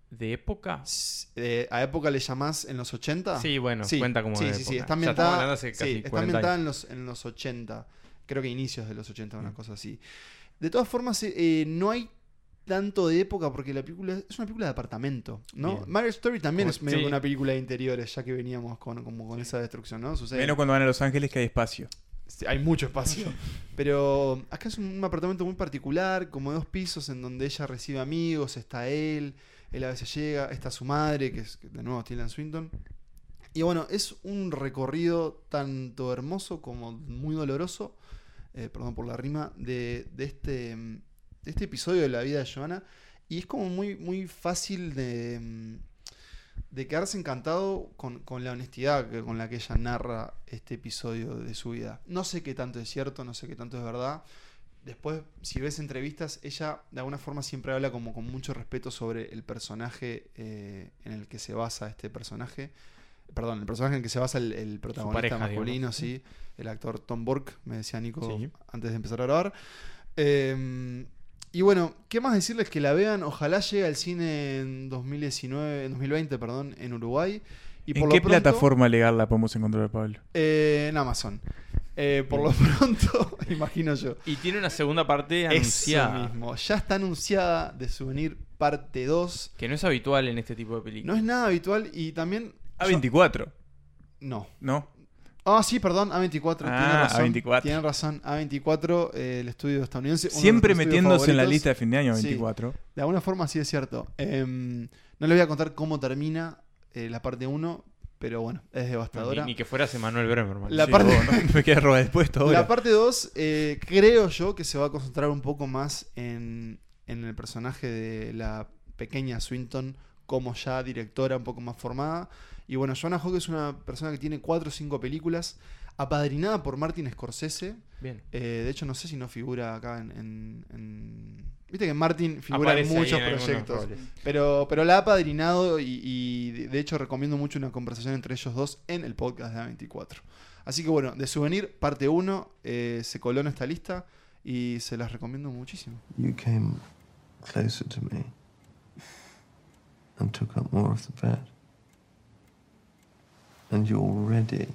de época. Eh, ¿A época le llamás en los 80? Sí, bueno, cuenta como Sí, de sí, sí. Está ambientada, hace sí, está 40 ambientada en los, en los 80. Creo que inicios de los 80, Mm. una cosa así. De todas formas, eh, eh, no hay tanto de época porque la película es una película de apartamento, ¿no? Bien. Marriage Story también Como- es medio sí. que una película de interiores, ya que veníamos con, como con esa destrucción, ¿no? Sucede. Menos cuando van a Los Ángeles que hay espacio. Sí, Hay mucho espacio. Pero acá es un apartamento muy particular, como de dos pisos, en donde ella recibe amigos, está él, él a veces llega, está su madre, que es que de nuevo Tilda Swinton. Y bueno, es un recorrido tanto hermoso como muy doloroso, eh, perdón por la rima, de, de este, mm, este episodio de la vida de Joanna. Y es como muy, muy fácil de, mm, de quedarse encantado con, con la honestidad con la que ella narra este episodio de su vida. No sé qué tanto es cierto, no sé qué tanto es verdad. Después, si ves entrevistas, ella de alguna forma siempre habla como con mucho respeto sobre el personaje eh, en el que se basa este personaje. Perdón, el personaje en el que se basa el, el protagonista pareja, masculino, digamos. sí. El actor Tom Burke, me decía Nico Sí. antes de empezar a grabar. Eh, y bueno, ¿qué más decirles que la vean? Ojalá llegue al cine en 2019, en 2020, perdón, en Uruguay. Y ¿En por qué lo pronto, plataforma legal la podemos encontrar, Pablo? eh, en Amazon. Eh, por lo pronto, imagino yo. Y tiene una segunda parte Eso anunciada. mismo. Ya está anunciada de Souvenir parte 2. Que no es habitual en este tipo de No películas. es nada habitual y también... A24. No. ¿No? Ah, sí, perdón, A24. tiene Ah, razón. A24. Tienen razón, A24, eh, el estudio estadounidense. Siempre metiéndose en la lista de fin de año Sí. 24. De alguna forma sí es cierto. Em, no les voy a contar cómo termina eh, la parte 1, pero bueno, es devastadora. Ni, ni que fueras Emanuel Bremerman. La Sí, parte- vos, no me quedé después ahora. La parte 2, eh, creo yo que se va a concentrar un poco más en, en el personaje de la pequeña Swinton como ya directora un poco más formada. Y bueno, Joanna Hawke es una persona que tiene cuatro o cinco películas, apadrinada por Martin Scorsese. Bien. Eh, de hecho, no sé si no figura acá en. en- en- Viste que Martin figura Aparece en muchos en proyectos. Pero, pero la ha apadrinado y, y de- hecho recomiendo mucho una conversación entre ellos dos en el podcast de A24. Así que bueno, de Souvenir, parte 1, se coló en esta lista y se las recomiendo muchísimo. You came closer to me and took up more of the bed. And you're already,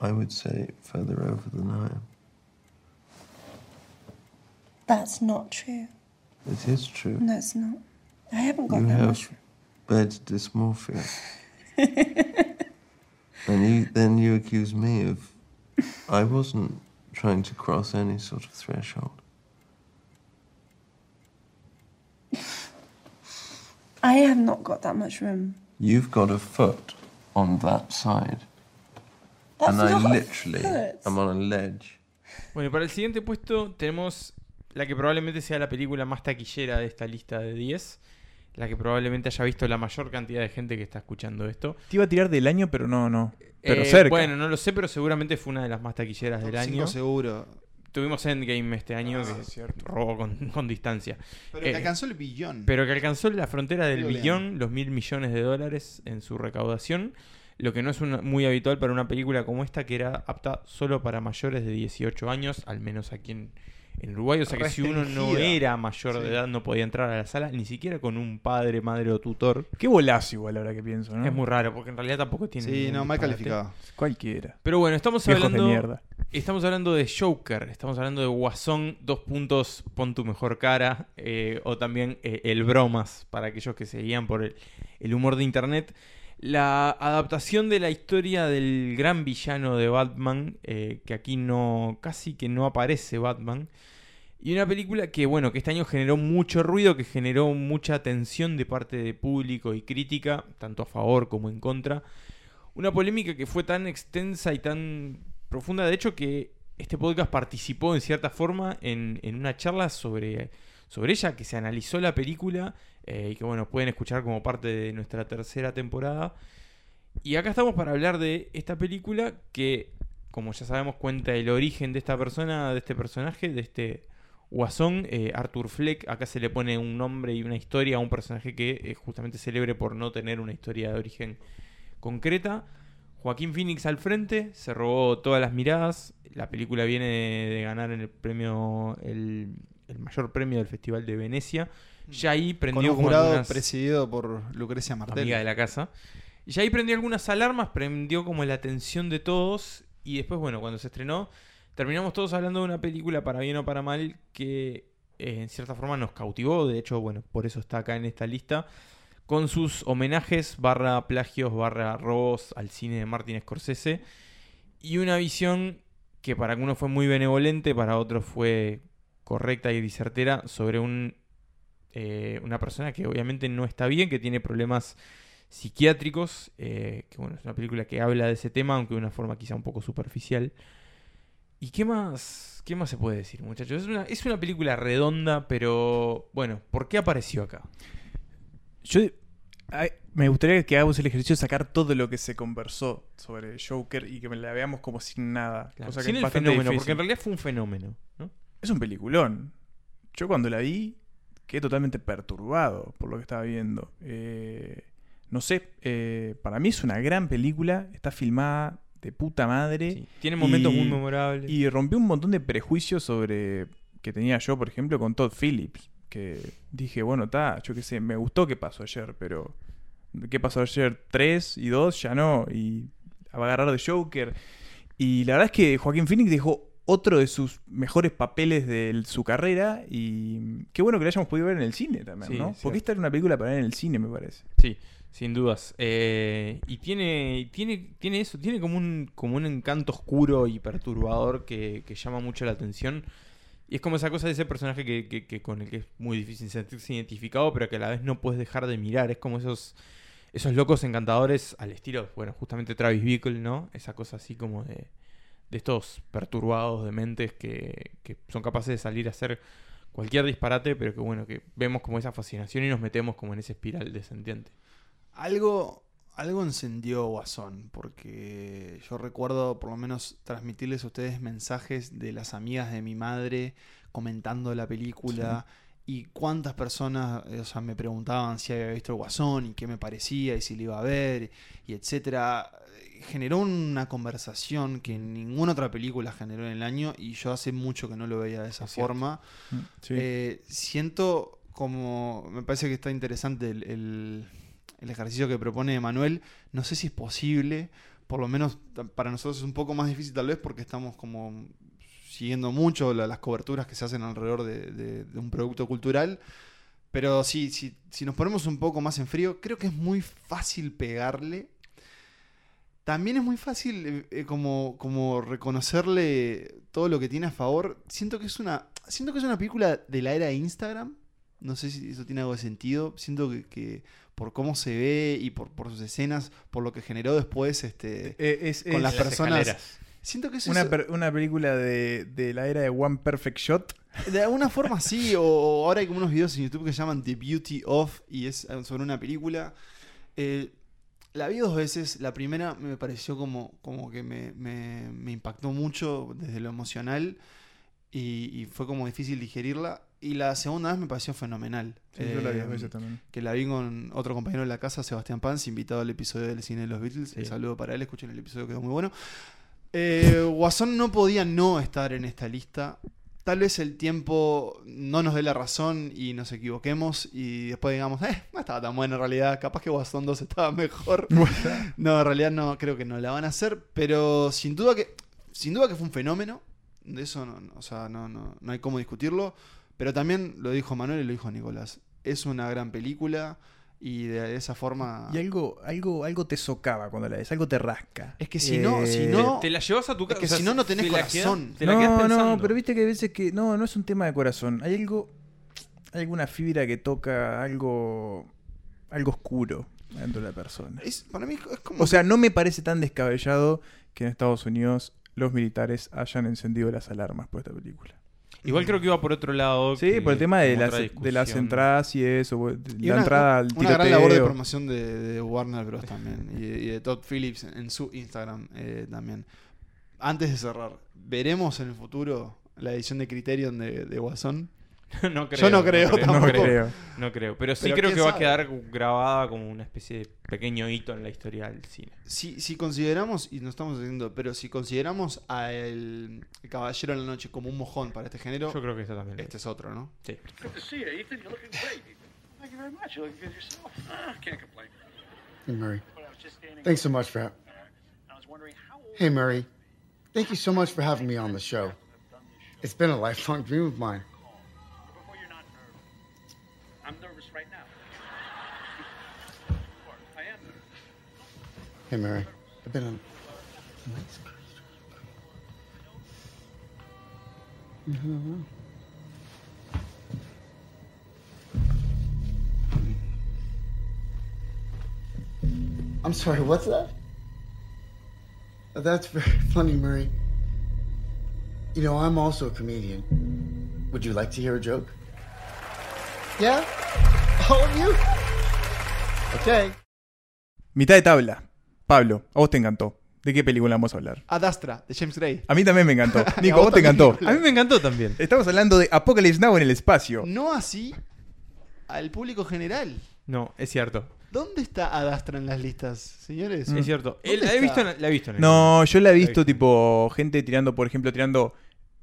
I would say, further over than I am. That's not true. It is true. No, it's not. I haven't got You that have much. bed dysmorphia. and you, then you accuse me of. I wasn't trying to cross any sort of threshold. I have not got that much room. You've got a foot on that side. That's and I literally am on a ledge. Bueno, y para el siguiente puesto tenemos la que probablemente sea la película más taquillera de esta lista de 10. La que probablemente haya visto la mayor cantidad de gente que está escuchando esto. Te iba a tirar del año, pero no, no. Pero Eh, cerca. Bueno, no lo sé, pero seguramente fue una de las más taquilleras del Top año. seguro. Tuvimos Endgame este año Ah, que es cierto. robó con, con distancia. Pero Eh, que alcanzó el billón. Pero que alcanzó la frontera del billón, los mil millones de dólares en su recaudación. Lo que no es una- muy habitual para una película como esta, que era apta solo para mayores de 18 años, al menos aquí en, en Uruguay. O sea que si uno no era mayor de edad, no podía entrar a la sala, ni siquiera con un padre, madre o tutor. Qué bolazo igual ahora que pienso, ¿no? Es muy raro, porque en realidad tampoco tiene. sí, no, mal calificado. Cualquiera. Pero bueno, estamos Viejos de hablando. mierda. Estamos hablando de Joker, estamos hablando de Guasón, dos puntos, pon tu mejor cara, eh, o también eh, el bromas, para aquellos que se guían por el, el humor de internet. La adaptación de la historia del gran villano de Batman, eh, que aquí no, casi que no aparece Batman. Y una película que, bueno, que este año generó mucho ruido, que generó mucha atención de parte de público y crítica, tanto a favor como en contra. Una polémica que fue tan extensa y tan profunda, de hecho, que este podcast participó en cierta forma en, en una charla sobre, sobre ella, que se analizó la película eh, y que, bueno, pueden escuchar como parte de nuestra tercera temporada. Y acá estamos para hablar de esta película que, como ya sabemos, cuenta el origen de esta persona, de este personaje, de este guasón, eh, Arthur Fleck. Acá se le pone un nombre y una historia a un personaje que es justamente célebre por no tener una historia de origen concreta. Joaquín Phoenix al frente, se robó todas las miradas. La película viene de, de ganar el premio, el, el mayor premio del Festival de Venecia. Ya ahí Con prendió como algunas- presidido por Lucrecia Martel. amiga de la casa. Y ya ahí prendió algunas alarmas, prendió como la atención de todos. Y después, bueno, cuando se estrenó, terminamos todos hablando de una película, para bien o para mal, que eh, en cierta forma nos cautivó. De hecho, bueno, por eso está acá en esta lista. Con sus homenajes, barra plagios, barra robos al cine de Martin Scorsese. Y una visión que para algunos fue muy benevolente, para otros fue correcta y disertera sobre un, eh, una persona que obviamente no está bien, que tiene problemas psiquiátricos, eh, que bueno, es una película que habla de ese tema, aunque de una forma quizá un poco superficial. ¿Y qué más, qué más se puede decir, muchachos? Es una, es una película redonda, pero bueno, ¿por qué apareció acá? Yo ay, me gustaría que hagamos el ejercicio de sacar todo lo que se conversó sobre Joker y que me la veamos como sin nada. Claro, cosa sin el fenómeno, difícil. porque en realidad fue un fenómeno, ¿no? Es un peliculón. Yo cuando la vi quedé totalmente perturbado por lo que estaba viendo. Eh, no sé, eh, para mí es una gran película, está filmada de puta madre. Sí, tiene momentos y- muy memorables. Y rompió un montón de prejuicios sobre que tenía yo, por ejemplo, con Todd Phillips. Que dije, bueno, está, yo qué sé, me gustó qué pasó ayer, pero qué pasó ayer 3 y 2 ya no. Y va a agarrar de Joker. Y la verdad es que Joaquín Phoenix dejó otro de sus mejores papeles de su carrera. Y qué bueno que lo hayamos podido ver en el cine también, Sí, ¿no? Porque esta era una película para ver en el cine, me parece. Sí, sin dudas. Eh, y tiene, tiene, tiene eso, tiene como un, como un encanto oscuro y perturbador que, que llama mucho la atención. Y es como esa cosa de ese personaje que, que- que con el que es muy difícil sentirse identificado, pero que a la vez no puedes dejar de mirar. Es como esos, esos locos encantadores al estilo, bueno, justamente Travis Bickle, ¿no? Esa cosa así como de, de estos perturbados de mentes que, que son capaces de salir a hacer cualquier disparate, pero que bueno, que vemos como esa fascinación y nos metemos como en esa espiral descendiente. Algo, algo encendió Guasón, porque yo recuerdo por lo menos transmitirles a ustedes mensajes de las amigas de mi madre comentando la película. Y cuántas personas eh, o sea, me preguntaban si había visto el Guasón y qué me parecía y si lo iba a ver y etcétera. Generó una conversación que ninguna otra película generó en el año y yo hace mucho que no lo veía de esa Es forma. Mm, sí. Eh, siento como. Me parece que está interesante el, el- el ejercicio que propone Emanuel. No sé si es posible. Por lo menos para nosotros es un poco más difícil, tal vez, porque estamos como siguiendo mucho la- las coberturas que se hacen alrededor de, de- de un producto cultural. Pero sí, sí, si nos ponemos un poco más en frío, creo que es muy fácil pegarle. También es muy fácil eh, eh, como, como reconocerle todo lo que tiene a favor. Siento que es una. Siento que es una película de la era de Instagram. No sé si eso tiene algo de sentido. Siento que, que por cómo se ve y por, por sus escenas, por lo que generó después este, Eh, es- con es- las Las personas. escaleras. Siento que es una, eso- per- una película de, de la era de One Perfect Shot. De alguna forma sí, o, o ahora hay como unos videos en YouTube que se llaman The Beauty of y es eh, sobre una película. Eh, la vi dos veces, la primera me pareció como, como que me, me- me impactó mucho desde lo emocional y, y fue como difícil digerirla. Y la segunda vez me pareció fenomenal. Sí, yo la vi Eh, dos veces también. Que la vi con otro compañero de la casa, Sebastián Pans, invitado al episodio del cine de los Beatles. Sí. Un saludo para él, escuchen el episodio, quedó muy bueno. Eh, Guasón no podía no estar en esta lista. Tal vez el tiempo no nos dé la razón y nos equivoquemos y después digamos, eh, no estaba tan buena en realidad, capaz que Guasón 2 estaba mejor. no, en realidad no, creo que no la van a hacer, pero sin duda que, sin duda que fue un fenómeno. De eso no, no, o sea, no, no, no hay cómo discutirlo. Pero también lo dijo Manuel y lo dijo Nicolás. Es una gran película y de esa forma... Y algo, algo, algo te socava cuando la ves, algo te rasca. Es que si no- si Eh, no- Te la llevas a tu Es casa. que si no, no tenés corazón. te la quedás no, pensando. no, pero viste que hay veces que no, no es un tema de corazón. Hay algo, hay alguna fibra que toca algo, algo oscuro dentro de la persona. Es, para mí es como... O sea, no me parece tan descabellado que en Estados Unidos los militares hayan encendido las alarmas por esta película. Igual creo que iba por otro lado. Sí, por el tema de las, otra de las entradas y eso, de Y la una, entrada al una gran labor de promoción de, de Warner Bros. también. Y de, y de Todd Phillips en su Instagram eh, también. Antes de cerrar, ¿veremos en el futuro la edición de Criterion de, de Guasón? no creo, Yo no creo No tampoco. creo. No creo. Pero sí Pero creo que va a sabe. quedar grabada como una especie de pequeño hito en la historia del cine. Si, si consideramos, y no estamos haciendo, pero si consideramos a el, el Caballero de la Noche como un mojón para este género, Yo creo que esta también. este es otro, ¿no? Sí. Good to see you, Ethan. You're looking great. Thank you very much. You're looking good yourself. Ah, can't complain. Hey, Murray. Thanks so much for ha- I was wondering how old Hey, Murray. Thank you so much for having me on the show. It's been a lifelong dream of mine. Hey, Murray. I've been on. I'm sorry, what's that? That's very funny, Murray. You know, I'm also a comedian. Would you like to hear a joke? Yeah? All of oh, you? Okay. Mitad de tabla. Pablo, a vos te encantó. ¿De qué película vamos a hablar? Ad Astra, de James Gray. A mí también me encantó. Nico, vos a vos te encantó. A mí me encantó también. Estamos hablando de Apocalypse Now en el espacio. No así al público general. No, es cierto. ¿Dónde está Ad Astra en las listas, señores? Es cierto. ¿Dónde Él- la, he visto en, la he visto en el No, yo la he visto visto. tipo gente tirando, por ejemplo, tirando...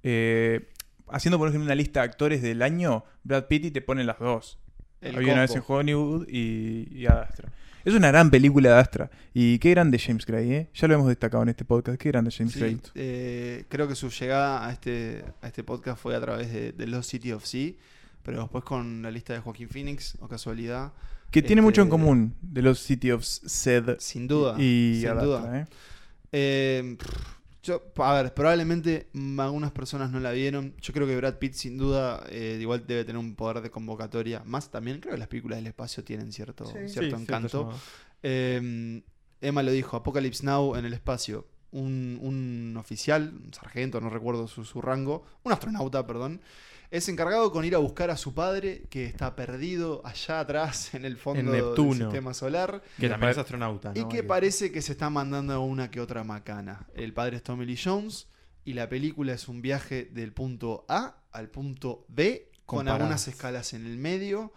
eh, haciendo, por ejemplo, una lista de actores del año, Brad Pitt y te ponen las dos. El Había una vez en. Hollywood y, y Ad Astra. Es una gran película de Astra. Y qué grande James Gray, ¿eh? Ya lo hemos destacado en este podcast. Qué grande James Sí, Gray. eh, creo que su llegada a este, a este podcast fue a través de, de Lost City of Sea, pero después con la lista de Joaquín Phoenix, o casualidad. Que tiene este, mucho en común de los City of Zed Sin duda. y sin duda. Astra, ¿eh? Eh, yo, a ver, probablemente algunas personas no la vieron. Yo creo que Brad Pitt, sin duda, eh, igual debe tener un poder de convocatoria. Más también, creo que las películas del espacio tienen cierto, Sí, cierto sí, encanto. Eh, Emma lo dijo: Apocalypse Now en el espacio. Un, un oficial, un sargento, no recuerdo su, su rango, un astronauta, perdón, es encargado con ir a buscar a su padre que está perdido allá atrás en el fondo En del Neptuno. sistema solar. Que también es astronauta, Y ¿no? que parece que se está mandando una que otra macana. El padre es Tommy Lee Jones y la película es un viaje del punto A al punto B con Comparadas. algunas escalas en el medio.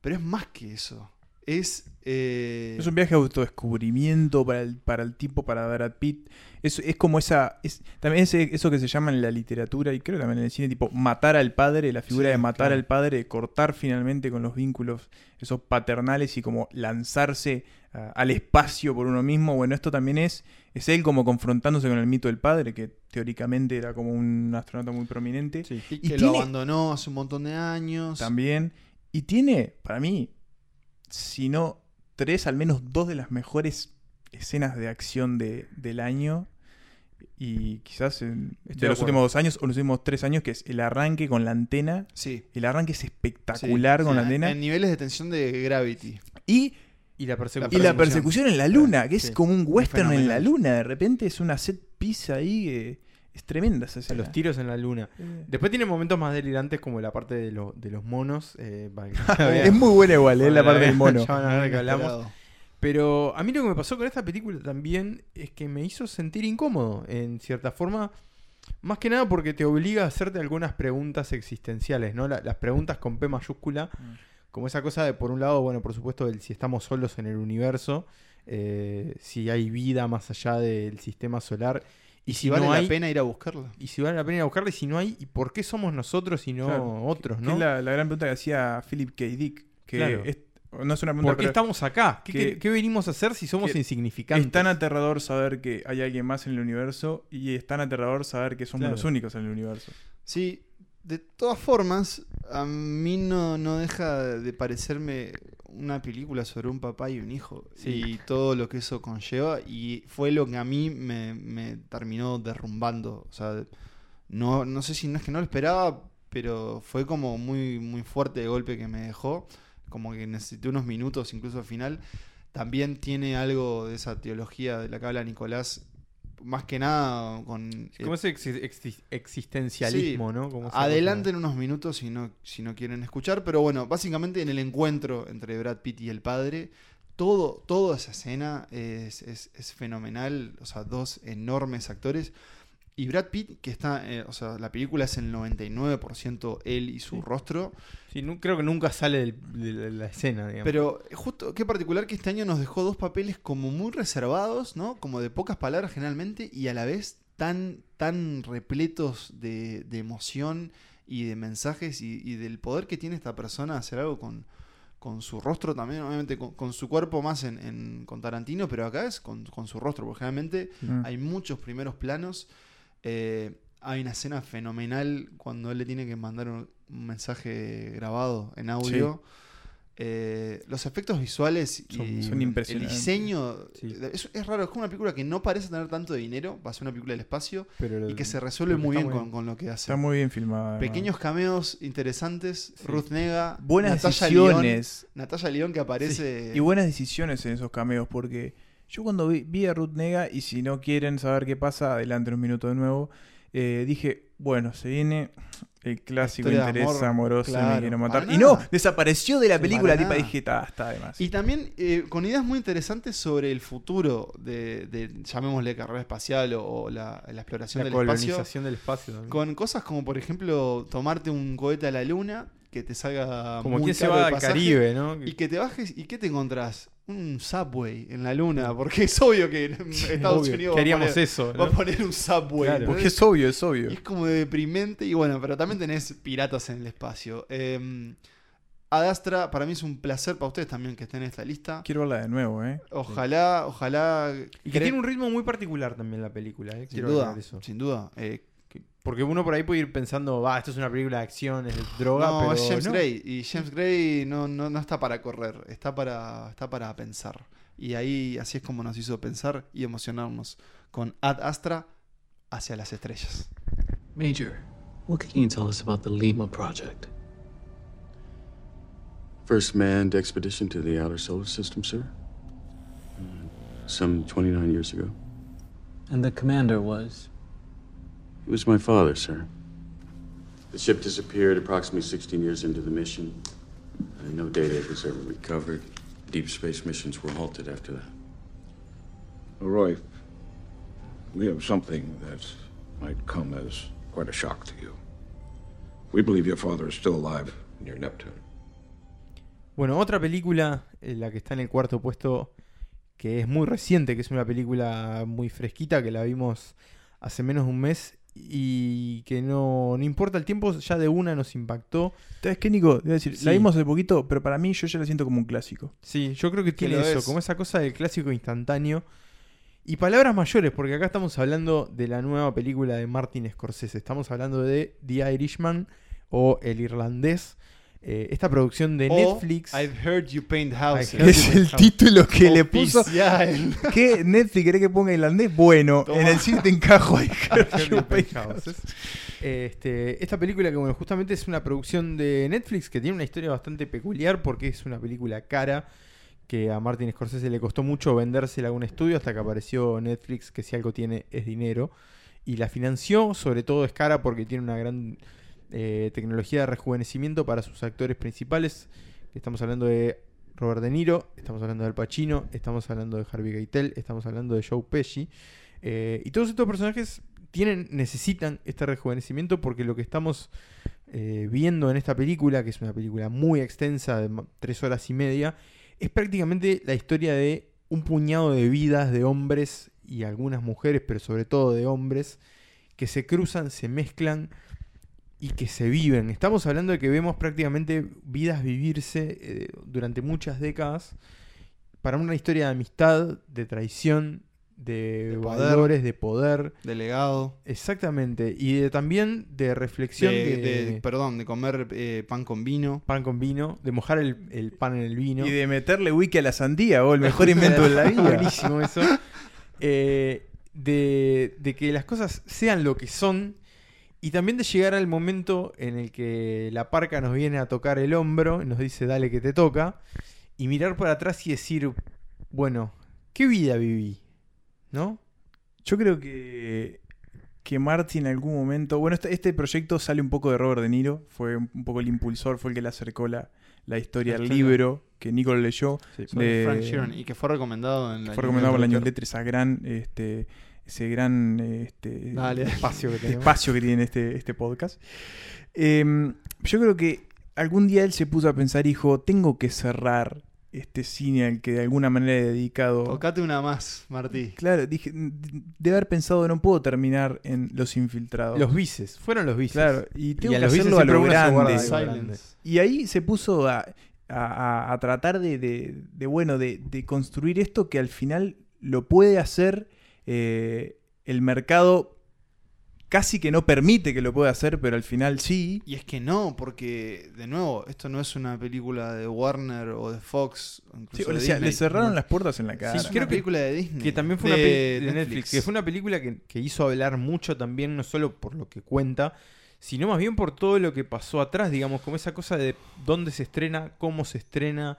Pero es más que eso. Es. eh, Es un viaje de autodescubrimiento para el, para el tipo, para Brad Pitt. Es, es como esa. Es, también eso que se llama en la literatura y creo también en el cine, tipo matar al padre, la figura Sí, de matar claro. al padre, de cortar finalmente con los vínculos esos paternales y como lanzarse al espacio por uno mismo. Bueno, esto también es. Es él como confrontándose con el mito del padre, que teóricamente era como un astronauta muy prominente. y que lo abandonó hace un montón de años. También. Y tiene, para mí, si no tres, al menos dos de las mejores escenas de acción de, del año. Y quizás en- de de los acuerdo. últimos dos años o los últimos tres años, que es el arranque con la antena. Sí. El arranque es espectacular Sí, con la antena. En niveles de tensión de Gravity. Y, y la y persecución. la persecución en la luna, que es Sí, como un es western en la luna. De repente es una set piece ahí. que es tremenda esa escena. los tiros en la luna. Eh. Después tiene momentos más delirantes como la parte de, lo- de los monos. eh, Es muy buena igual, eh, la parte del mono. Ya van a ver que hablamos. Pero a mí lo que me pasó con esta película también es que me hizo sentir incómodo, en cierta forma. Más que nada porque te obliga a hacerte algunas preguntas existenciales, ¿no? La- las preguntas con P mayúscula. Como esa cosa de, por un lado, bueno, por supuesto, el si estamos solos en el universo, eh, si hay vida más allá del sistema solar. Y si vale no la hay- pena ir a buscarla. Y si vale la pena ir a buscarla, y si no hay, ¿y por qué somos nosotros y no Claro, otros, que no? es la, la gran pregunta que hacía Philip K. Dick. Que Claro. es- no es una pregunta. ¿Por qué estamos acá? ¿Qué, que- qué- venimos a hacer si somos insignificantes? Es tan aterrador saber que hay alguien más en el universo y es tan aterrador saber que somos Claro. los únicos en el universo. Sí, de todas formas, a mí no, no deja de parecerme una película sobre un papá y un hijo. Sí. Y todo lo que eso conlleva. Y fue lo que a mí me, me terminó derrumbando. O sea, no, no sé si no es que no lo esperaba, pero fue como muy, muy fuerte el golpe que me dejó. Como que necesité unos minutos incluso al final. También tiene algo de esa teología de la que habla Nicolás. Más que nada con... Como ese exi- exi- existencialismo, Sí. ¿no? Como Adelanten unos minutos si no, si no quieren escuchar, pero bueno, básicamente en el encuentro entre Brad Pitt y el padre, todo, toda esa escena es, es- es fenomenal, o sea, dos enormes actores. Y Brad Pitt, que está, eh, o sea, la película es el 99% él y su rostro. Sí, creo que nunca sale del- de, la- la escena, digamos. Pero justo, qué particular que este año nos dejó dos papeles como muy reservados, ¿no? Como de pocas palabras generalmente y a la vez tan, tan repletos de, de emoción y de mensajes y, y del poder que tiene esta persona a hacer algo con, con su rostro también, obviamente con, con su cuerpo más en, en- con Tarantino, pero acá es con, con su rostro, porque generalmente Mm. hay muchos primeros planos. Eh, hay una escena fenomenal cuando él le tiene que mandar un, un mensaje grabado en audio. Eh, los efectos visuales y Son- son el impresionantes. diseño es, es raro, es como una película que no parece tener tanto dinero, va a ser una película del espacio Pero y que se resuelve muy bien muy con, con lo que hace. Está muy bien filmada. además. Pequeños cameos interesantes, Ruth Nega, Buenas Natalia decisiones. León, Natalia León que aparece Y buenas decisiones en esos cameos, porque yo cuando vi, vi a Ruth Nega, y si no quieren saber qué pasa, adelante un minuto de nuevo, eh, dije, bueno, se viene el clásico historia interés amor, amoroso, me quiero matar. Y no, desapareció de la Sí, película, para tipa, dije, "Ta, está de más. Y también eh, con ideas muy interesantes sobre el futuro de, de, llamémosle carrera espacial o, o la, la exploración La del espacio. colonización del espacio también. Con cosas como, por ejemplo, tomarte un cohete a la luna, que te salga Como muy quien se caro va al Caribe, ¿no? Y que te bajes, ¿y qué te encontrás? Un subway en la luna, porque es obvio que Estados Obvio, Unidos que va poner- eso, va a ¿no? poner un subway. Claro. ¿no? Porque es obvio, es obvio. Y es como deprimente y bueno, pero también tenés piratas en el espacio. Eh, Ad Astra, para mí es un placer para ustedes también que estén en esta lista. Quiero verla de nuevo, ¿eh? Ojalá, ojalá. Y que tiene un ritmo muy particular también la película, ¿eh? Sin Quiero duda, sin duda. Eh, Porque uno por ahí puede ir pensando, va, esto es una película de acción, es de droga, no, pero es James no. Gray. Y James Gray no, no, no está para correr, está para, está para pensar. Y ahí así es como nos hizo pensar y emocionarnos con Ad Astra hacia las estrellas. Major, what can you tell us about the Lima project? First manned expedition to the outer solar system, sir. Uh, Some 29 years ago. And the commander was? It was my father, sir. The ship disappeared approximately 16 years into the mission. and no data was ever recovered. Deep space missions were halted after that. Roy, we have something that might come as quite a shock to you. We believe your father is still alive near Neptune. Bueno, otra película, eh, la que está en el cuarto puesto, que es muy reciente, que es una película muy fresquita, que la vimos hace menos de un mes y que no, no importa el tiempo, ya de una nos impactó. ¿Sabes qué, Nico? Debo decir, Sí. la vimos hace poquito, pero para mí yo ya la siento como un clásico. Sí, yo creo que tiene eso, es. como esa cosa del clásico instantáneo. Y palabras mayores, porque acá estamos hablando de la nueva película de Martin Scorsese. Estamos hablando de The Irishman o El Irlandés. Eh, esta producción de O Netflix. I've heard you paint houses. Es el título que le puso. ¿Qué Netflix querés que ponga irlandés? Bueno, Toma. en el cine te encajo ahí. Heard You Paint Houses. Este, esta película que bueno, justamente es una producción de Netflix que tiene una historia bastante peculiar porque es una película cara que a Martin Scorsese le costó mucho vendérsela a un estudio hasta que apareció Netflix que si algo tiene es dinero y la financió, sobre todo es cara porque tiene una gran eh, tecnología de rejuvenecimiento para sus actores principales. Estamos hablando de Robert De Niro, estamos hablando de Al Pacino, estamos hablando de Harvey Keitel, estamos hablando de Joe Pesci. eh, y todos estos personajes tienen, necesitan este rejuvenecimiento porque lo que estamos eh, viendo en esta película, que es una película muy extensa, de tres horas y media, es prácticamente la historia de un puñado de vidas de hombres y algunas mujeres, pero sobre todo de hombres, que se cruzan, se mezclan y que se viven. Estamos hablando de que vemos prácticamente vidas vivirse eh, durante muchas décadas para una historia de amistad, de traición, de, De poder. valores, de poder. Delegado. Exactamente. Y de- también de reflexión De, de, de- perdón, de comer eh, pan con vino. pan con vino, de mojar el, el pan en el vino. Y de meterle wiki a la sandía, o el mejor invento de la vida. Buenísimo eso. Eh, de, de que las cosas sean lo que son. Y también de llegar al momento en el que la parca nos viene a tocar el hombro nos dice dale que te toca. Y mirar para atrás y decir, bueno, ¿qué vida viví? ¿No? Yo creo que, que Marty en algún momento. Bueno, este, este proyecto sale un poco de Robert De Niro. Fue un poco el impulsor, fue el que le acercó la, la historia al libro que Nico lo leyó. De- Frank Sheeran. Y que fue recomendado en la fue recomendado por la newsletter, esa gran, este, ese gran este, Dale. Espacio que tenemos. espacio que tiene este, este podcast. Em, yo creo que algún día él se puso a pensar, dijo, tengo que cerrar este cine al que de alguna manera he dedicado. Tocate una más, Martí. Claro, dije, de haber pensado, no puedo terminar en Los Infiltrados. Los vices, fueron los vices. Claro, y tengo a que los vices hacerlo a lo grande. Y ahí se puso a, a- a- a tratar de, de- de, bueno, de, de construir esto que al final lo puede hacer eh, el mercado casi que no permite que lo pueda hacer, pero al final sí. Y es que no, porque, de nuevo, esto no es una película de Warner o de Fox. incluso Sí, o de le cerraron las puertas en la cara. Sí, es creo una que- película de Disney. Que también fue una de película de Netflix. Que fue una película que, que hizo hablar mucho también, no solo por lo que cuenta, sino más bien por todo lo que pasó atrás, digamos, como esa cosa de dónde se estrena, cómo se estrena,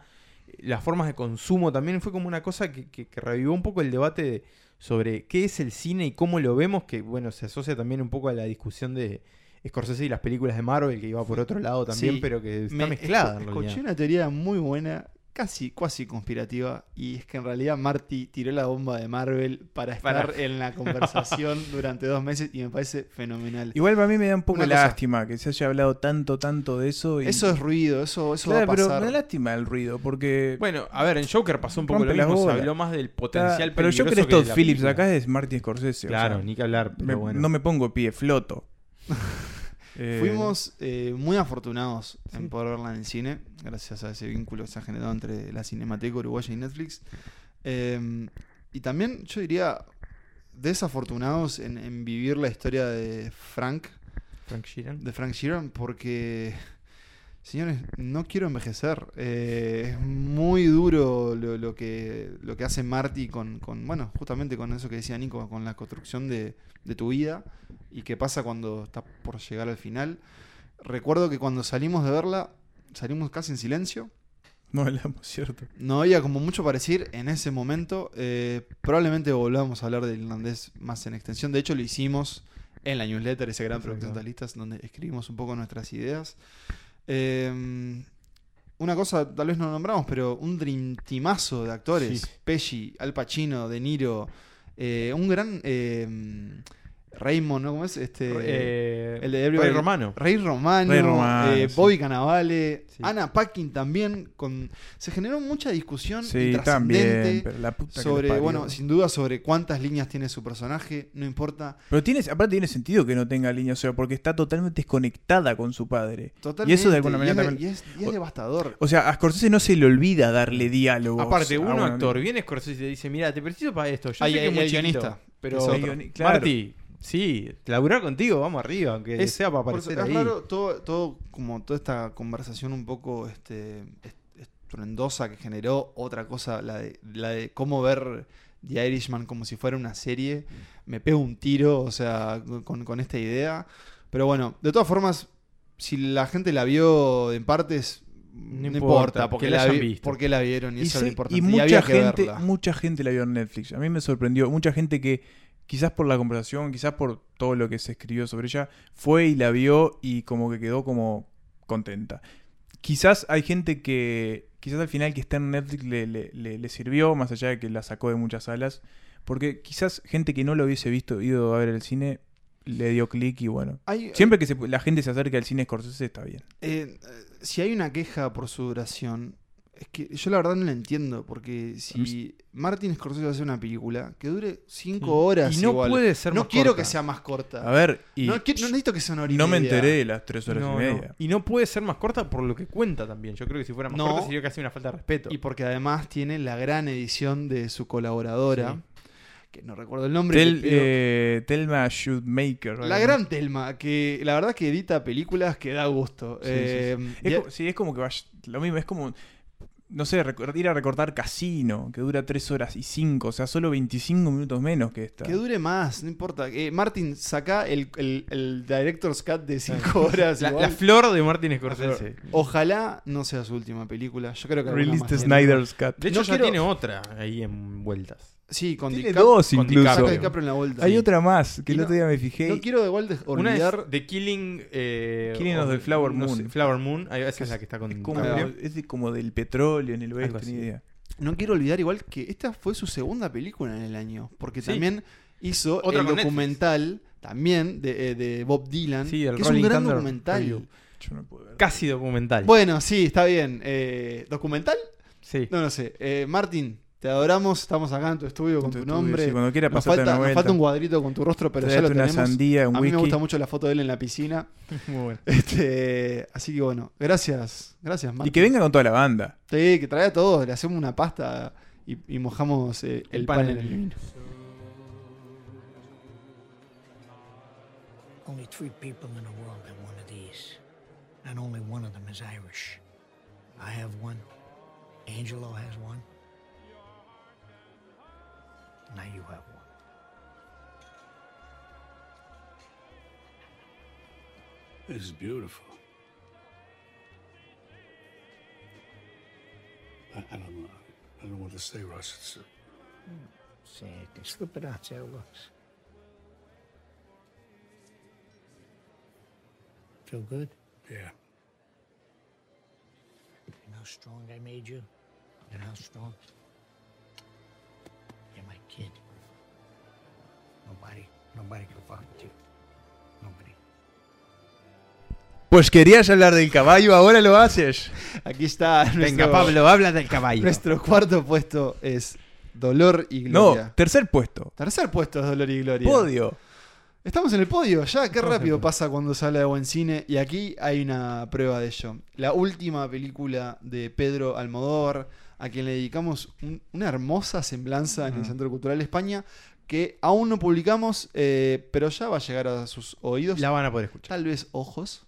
las formas de consumo. También fue como una cosa que, que- que revivó un poco el debate de- sobre qué es el cine y cómo lo vemos, que bueno, se asocia también un poco a la discusión de Scorsese y las películas de Marvel, que iba por otro lado también, Sí, pero que está me- mezclada. Escuché una teoría muy buena, casi, cuasi conspirativa, y es que en realidad Marty tiró la bomba de Marvel para estar Para- en la conversación durante dos meses y me parece fenomenal. Igual para mí me da un poco Una cosa- lástima que se haya hablado tanto, tanto de eso. y- Eso es ruido, eso, eso Claro, va a pero pasar. me da lástima el ruido, porque... Bueno, a ver, en Joker pasó un poco lo mismo, se habló más del potencial Está- Pero yo peligroso creo que que de Todd Phillips película. acá es Martin Scorsese. o Claro, sea, ni que hablar, pero me- bueno. No me pongo pie, floto. Eh, Fuimos eh, muy afortunados en poder verla en el cine, gracias a ese vínculo que se ha generado entre la Cinemateca Uruguaya y Netflix. Eh, y también, yo diría, desafortunados en, en vivir la historia de Frank, Frank Sheeran. de Frank Sheeran, porque, señores, no quiero envejecer. Eh, es muy duro lo, lo que, lo que hace Marty con, con, bueno, justamente con eso que decía Nico, con la construcción de, de tu vida y qué pasa cuando está por llegar al final. Recuerdo que cuando salimos de verla, salimos casi en silencio. No hablamos, cierto. No había como mucho para decir en ese momento. Eh, probablemente volvamos a hablar del irlandés más en extensión. De hecho, lo hicimos en la newsletter, ese gran Exacto. producción de listas, donde escribimos un poco nuestras ideas. Eh, una cosa, tal vez no nombramos, pero un dream teamazo de actores. Sí. Pesci, Al Pacino, De Niro. eh, un gran... eh, Raymond, ¿no? ¿Cómo es? Este, Eh, el de Everybody- Ray Romano. Ray Romano, eh, sí. Bobby Cannavale, Sí. Anna Paquin también. Con, se generó mucha discusión Sí, también, pero la puta que sobre, parió. bueno, sin duda sobre cuántas líneas tiene su personaje, no importa. Pero tiene, aparte tiene sentido que no tenga línea, o sea, porque está totalmente desconectada con su padre. Totalmente. Y eso de alguna y manera es, también... y es- y es devastador. O sea, a Scorsese no se le olvida darle diálogo. Aparte, uno actor, viene Scorsese y te dice, mira, te preciso para esto. Yo sé que hay es muy guionista, pero claro. Sí, laburar contigo, vamos arriba, aunque Es, sea para por- aparecer es ahí. raro todo, todo, como toda esta conversación un poco este, est- estruendosa que generó otra cosa, la de, la de cómo ver The Irishman como si fuera una serie. Me pego un tiro, o sea, con, con esta idea. Pero bueno, de todas formas, si la gente la vio en partes, no, importa, importa, porque que la la, hayan vi- visto. porque la vieron y, Y, eso es lo sí, importante. y Y mucha había que gente, verla. mucha gente la vio en Netflix. A mí me sorprendió. Mucha gente que, quizás por la conversación, quizás por todo lo que se escribió sobre ella, fue y la vio y como que quedó como contenta. Quizás hay gente que, quizás al final que está en Netflix le, le- le- le sirvió, más allá de que la sacó de muchas salas. Porque quizás gente que no lo hubiese visto, ido a ver el cine, le dio clic y bueno. Hay- Siempre que se- la gente se acerque al cine Scorsese está bien. Eh, eh, si hay una queja por su duración, es que yo la verdad no la entiendo, porque si Martin Scorsese va a hacer una película que dure 5 Sí. horas Y no igual, puede ser no más quiero corta. que sea más corta. A ver, y no, no necesito que sea una hora y no me enteré de las tres horas No, y no. media. Y no puede ser más corta por lo que cuenta también. Yo creo que si fuera más corta sería casi una falta de respeto. Y porque además tiene la gran edición de su colaboradora, que no recuerdo el nombre. Tel- eh, Telma Shootmaker. la gran Telma, que la verdad que edita películas que da gusto. Sí, sí, sí. Eh, Es, y- co- sí, es como que vaya, lo mismo, es como, no sé, ir a recortar Casino, que dura 3 horas y 5, o sea, solo 25 minutos menos que esta. Que dure más, no importa. Eh, Martin, saca el, el, el Director's Cut de 5 horas. La, flor de Martin Scorsese. Ojalá no sea su última película. Yo creo que Release. Snyder's Cut. De hecho, No ya quiero- tiene otra ahí en vueltas. Sí, con Tiene DiCap- dos con incluso. DiCaprio. DiCaprio en la vuelta. Hay Sí. otra más, que Y el no- otro día me fijé. No quiero de igual de- Una olvidar. es The Killing... Eh, Killing of the Flower no sé, Moon. Flower Moon. ahí- Esa es la que está con... es como, es de- como del petróleo en el Algo oeste, así. ni idea. No quiero olvidar igual que esta fue su segunda película en el año. Porque Sí. también hizo Otra el con Netflix. documental también de, eh, de Bob Dylan. Sí, el que es un Rolling gran Thunder documental. Review. Yo no puedo ver. Casi documental. Bueno, sí, está bien. Eh, ¿Documental? Sí. No lo sé. Eh, Martín, te adoramos. Estamos acá en tu estudio con tu tu nombre. sí, cuando quieras nos falta, una nos falta un cuadrito con tu rostro, pero ya lo una tenemos. sandía, un A mí me whisky. gusta mucho la foto de él en la piscina. Muy bueno. Este, así que bueno, gracias. Gracias, Martín. Y que venga con toda la banda. Sí, que traiga a todos, le hacemos una pasta y, y mojamos eh, el, pan, en el vino. Only three people in the world have one of these, and only one of them is Irish. I have one, Angelo has one, have one. This is beautiful. I, I don't know. I don't know what to say, Russ. It's, uh, Say it, slip it out, see how it looks. Feel good? yeah. You know how strong I made you? And how strong? You're my kid. Nobody, nobody can fuck with you. Nobody. Pues querías hablar del caballo, ahora lo haces. Aquí está. Venga, nuestro- Pablo, habla del caballo. Nuestro cuarto puesto es Dolor y No, Gloria. tercer puesto. Tercer puesto es Dolor y Gloria. Podio. Estamos en el podio, ya qué rápido pasa cuando se habla de buen cine y aquí hay una prueba de ello. La última película de Pedro Almodóvar, a quien le dedicamos un- una hermosa semblanza en el. Centro Cultural España, que aún no publicamos, eh, pero ya va a llegar a sus oídos, La van a poder escuchar. tal vez ojos,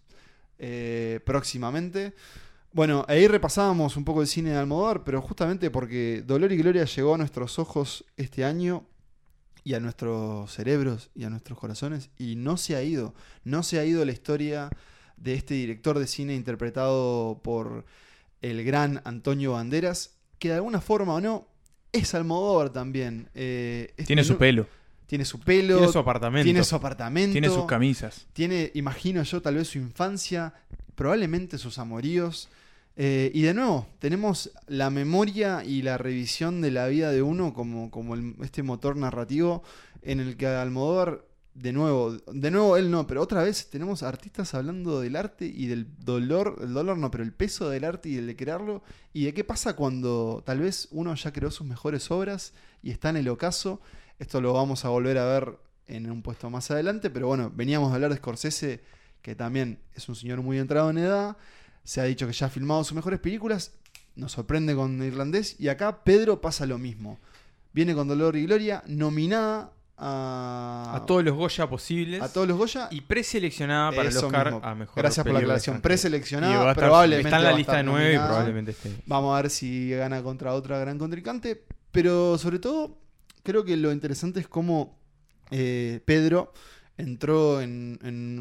eh, próximamente. Bueno, ahí repasábamos un poco el cine de Almodóvar, pero justamente porque Dolor y Gloria llegó a nuestros ojos este año y a nuestros cerebros y a nuestros corazones y no se ha ido. No se ha ido la historia de este director de cine interpretado por el gran Antonio Banderas, que de alguna forma o no es Almodóvar también. Eh, es- Tiene su pelo. Tiene su pelo. Tiene su apartamento. Tiene su apartamento. Tiene sus camisas. Tiene, imagino yo, tal vez su infancia, probablemente sus amoríos. Eh, y de nuevo, tenemos la memoria y la revisión de la vida de uno como, como el- este motor narrativo en el que Almodóvar, de nuevo, de nuevo él no, pero otra vez tenemos artistas hablando del arte y del dolor, el dolor no, pero el peso del arte y el de crearlo, y de qué pasa cuando tal vez uno ya creó sus mejores obras y está en el ocaso. Esto lo vamos a volver a ver en un puesto más adelante, pero bueno, veníamos a hablar de Scorsese, que también es un señor muy entrado en edad, se ha dicho que ya ha filmado sus mejores películas, nos sorprende con Irlandés, y acá Pedro pasa lo mismo. Viene con Dolor y Gloria, nominada a... A todos los Goya posibles. A todos los Goya. Y preseleccionada para el Oscar mismo. a mejor Gracias por la aclaración. Preseleccionada, probablemente Está en la lista de nueve y probablemente esté. Vamos a ver si gana contra otra gran contrincante. Pero sobre todo, creo que lo interesante es cómo eh, Pedro entró en,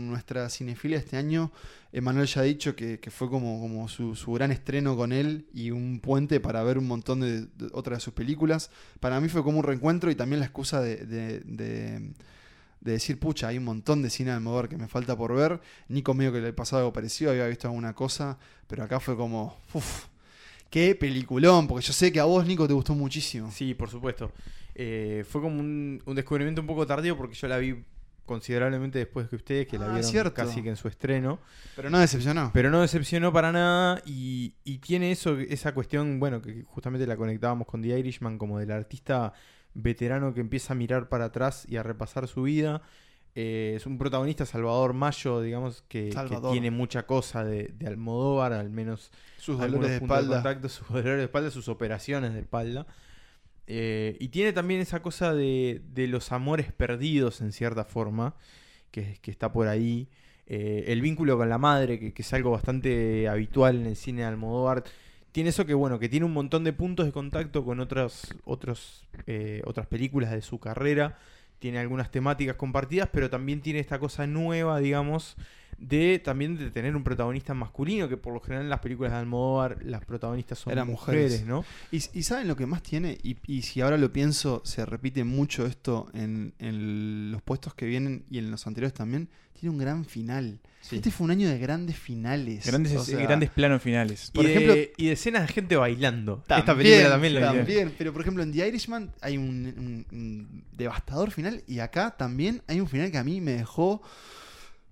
nuestra cinefilia este año. Emanuel ya ha dicho que, fue como, su, gran estreno con él y un puente para ver un montón de, de otras de sus películas. Para mí fue como un reencuentro y también la excusa de, de- de- de decir, pucha, hay un montón de cine de Almodóvar que me falta por ver. Nico medio que le pasado algo parecido, había visto alguna cosa, pero acá fue como, uff, qué peliculón, porque yo sé que a vos, Nico, te gustó muchísimo. Sí, por supuesto. Eh, fue como un descubrimiento un poco tardío porque yo la vi considerablemente después que ustedes, que la Ah, vieron cierto. casi que en su estreno. Pero no decepcionó. Pero no decepcionó para nada y, y tiene eso, esa cuestión, bueno, que justamente la conectábamos con The Irishman, como del artista veterano que empieza a mirar para atrás y a repasar su vida. Eh, es un protagonista, Salvador Mayo, digamos, que, tiene mucha cosa de, de Almodóvar, al menos Sus dolores de espalda. contacto, sus dolores de espalda, sus operaciones de espalda. Eh, y tiene también esa cosa de, los amores perdidos, en cierta forma, que, que está por ahí. Eh, el vínculo con la madre, que, que es algo bastante habitual en el cine de Almodóvar. Tiene eso que, bueno, que tiene un montón de puntos de contacto con otras, otros, eh, otras películas de su carrera. Tiene algunas temáticas compartidas, pero también tiene esta cosa nueva, digamos, de también de tener un protagonista masculino, que por lo general en las películas de Almodóvar las protagonistas son Eran mujeres, mujeres, ¿no? Y, y ¿saben lo que más tiene? Y, y si ahora lo pienso, se repite mucho esto en, en los puestos que vienen y en los anteriores también. Tiene un gran final. Este fue un año de grandes finales. Grandes, O sea, grandes planos finales. Por y, de, ejemplo- y de escenas de gente bailando. Esta película también lo también. Pero por ejemplo, en The Irishman hay un, un- un devastador final. Y acá también hay un final que a mí me dejó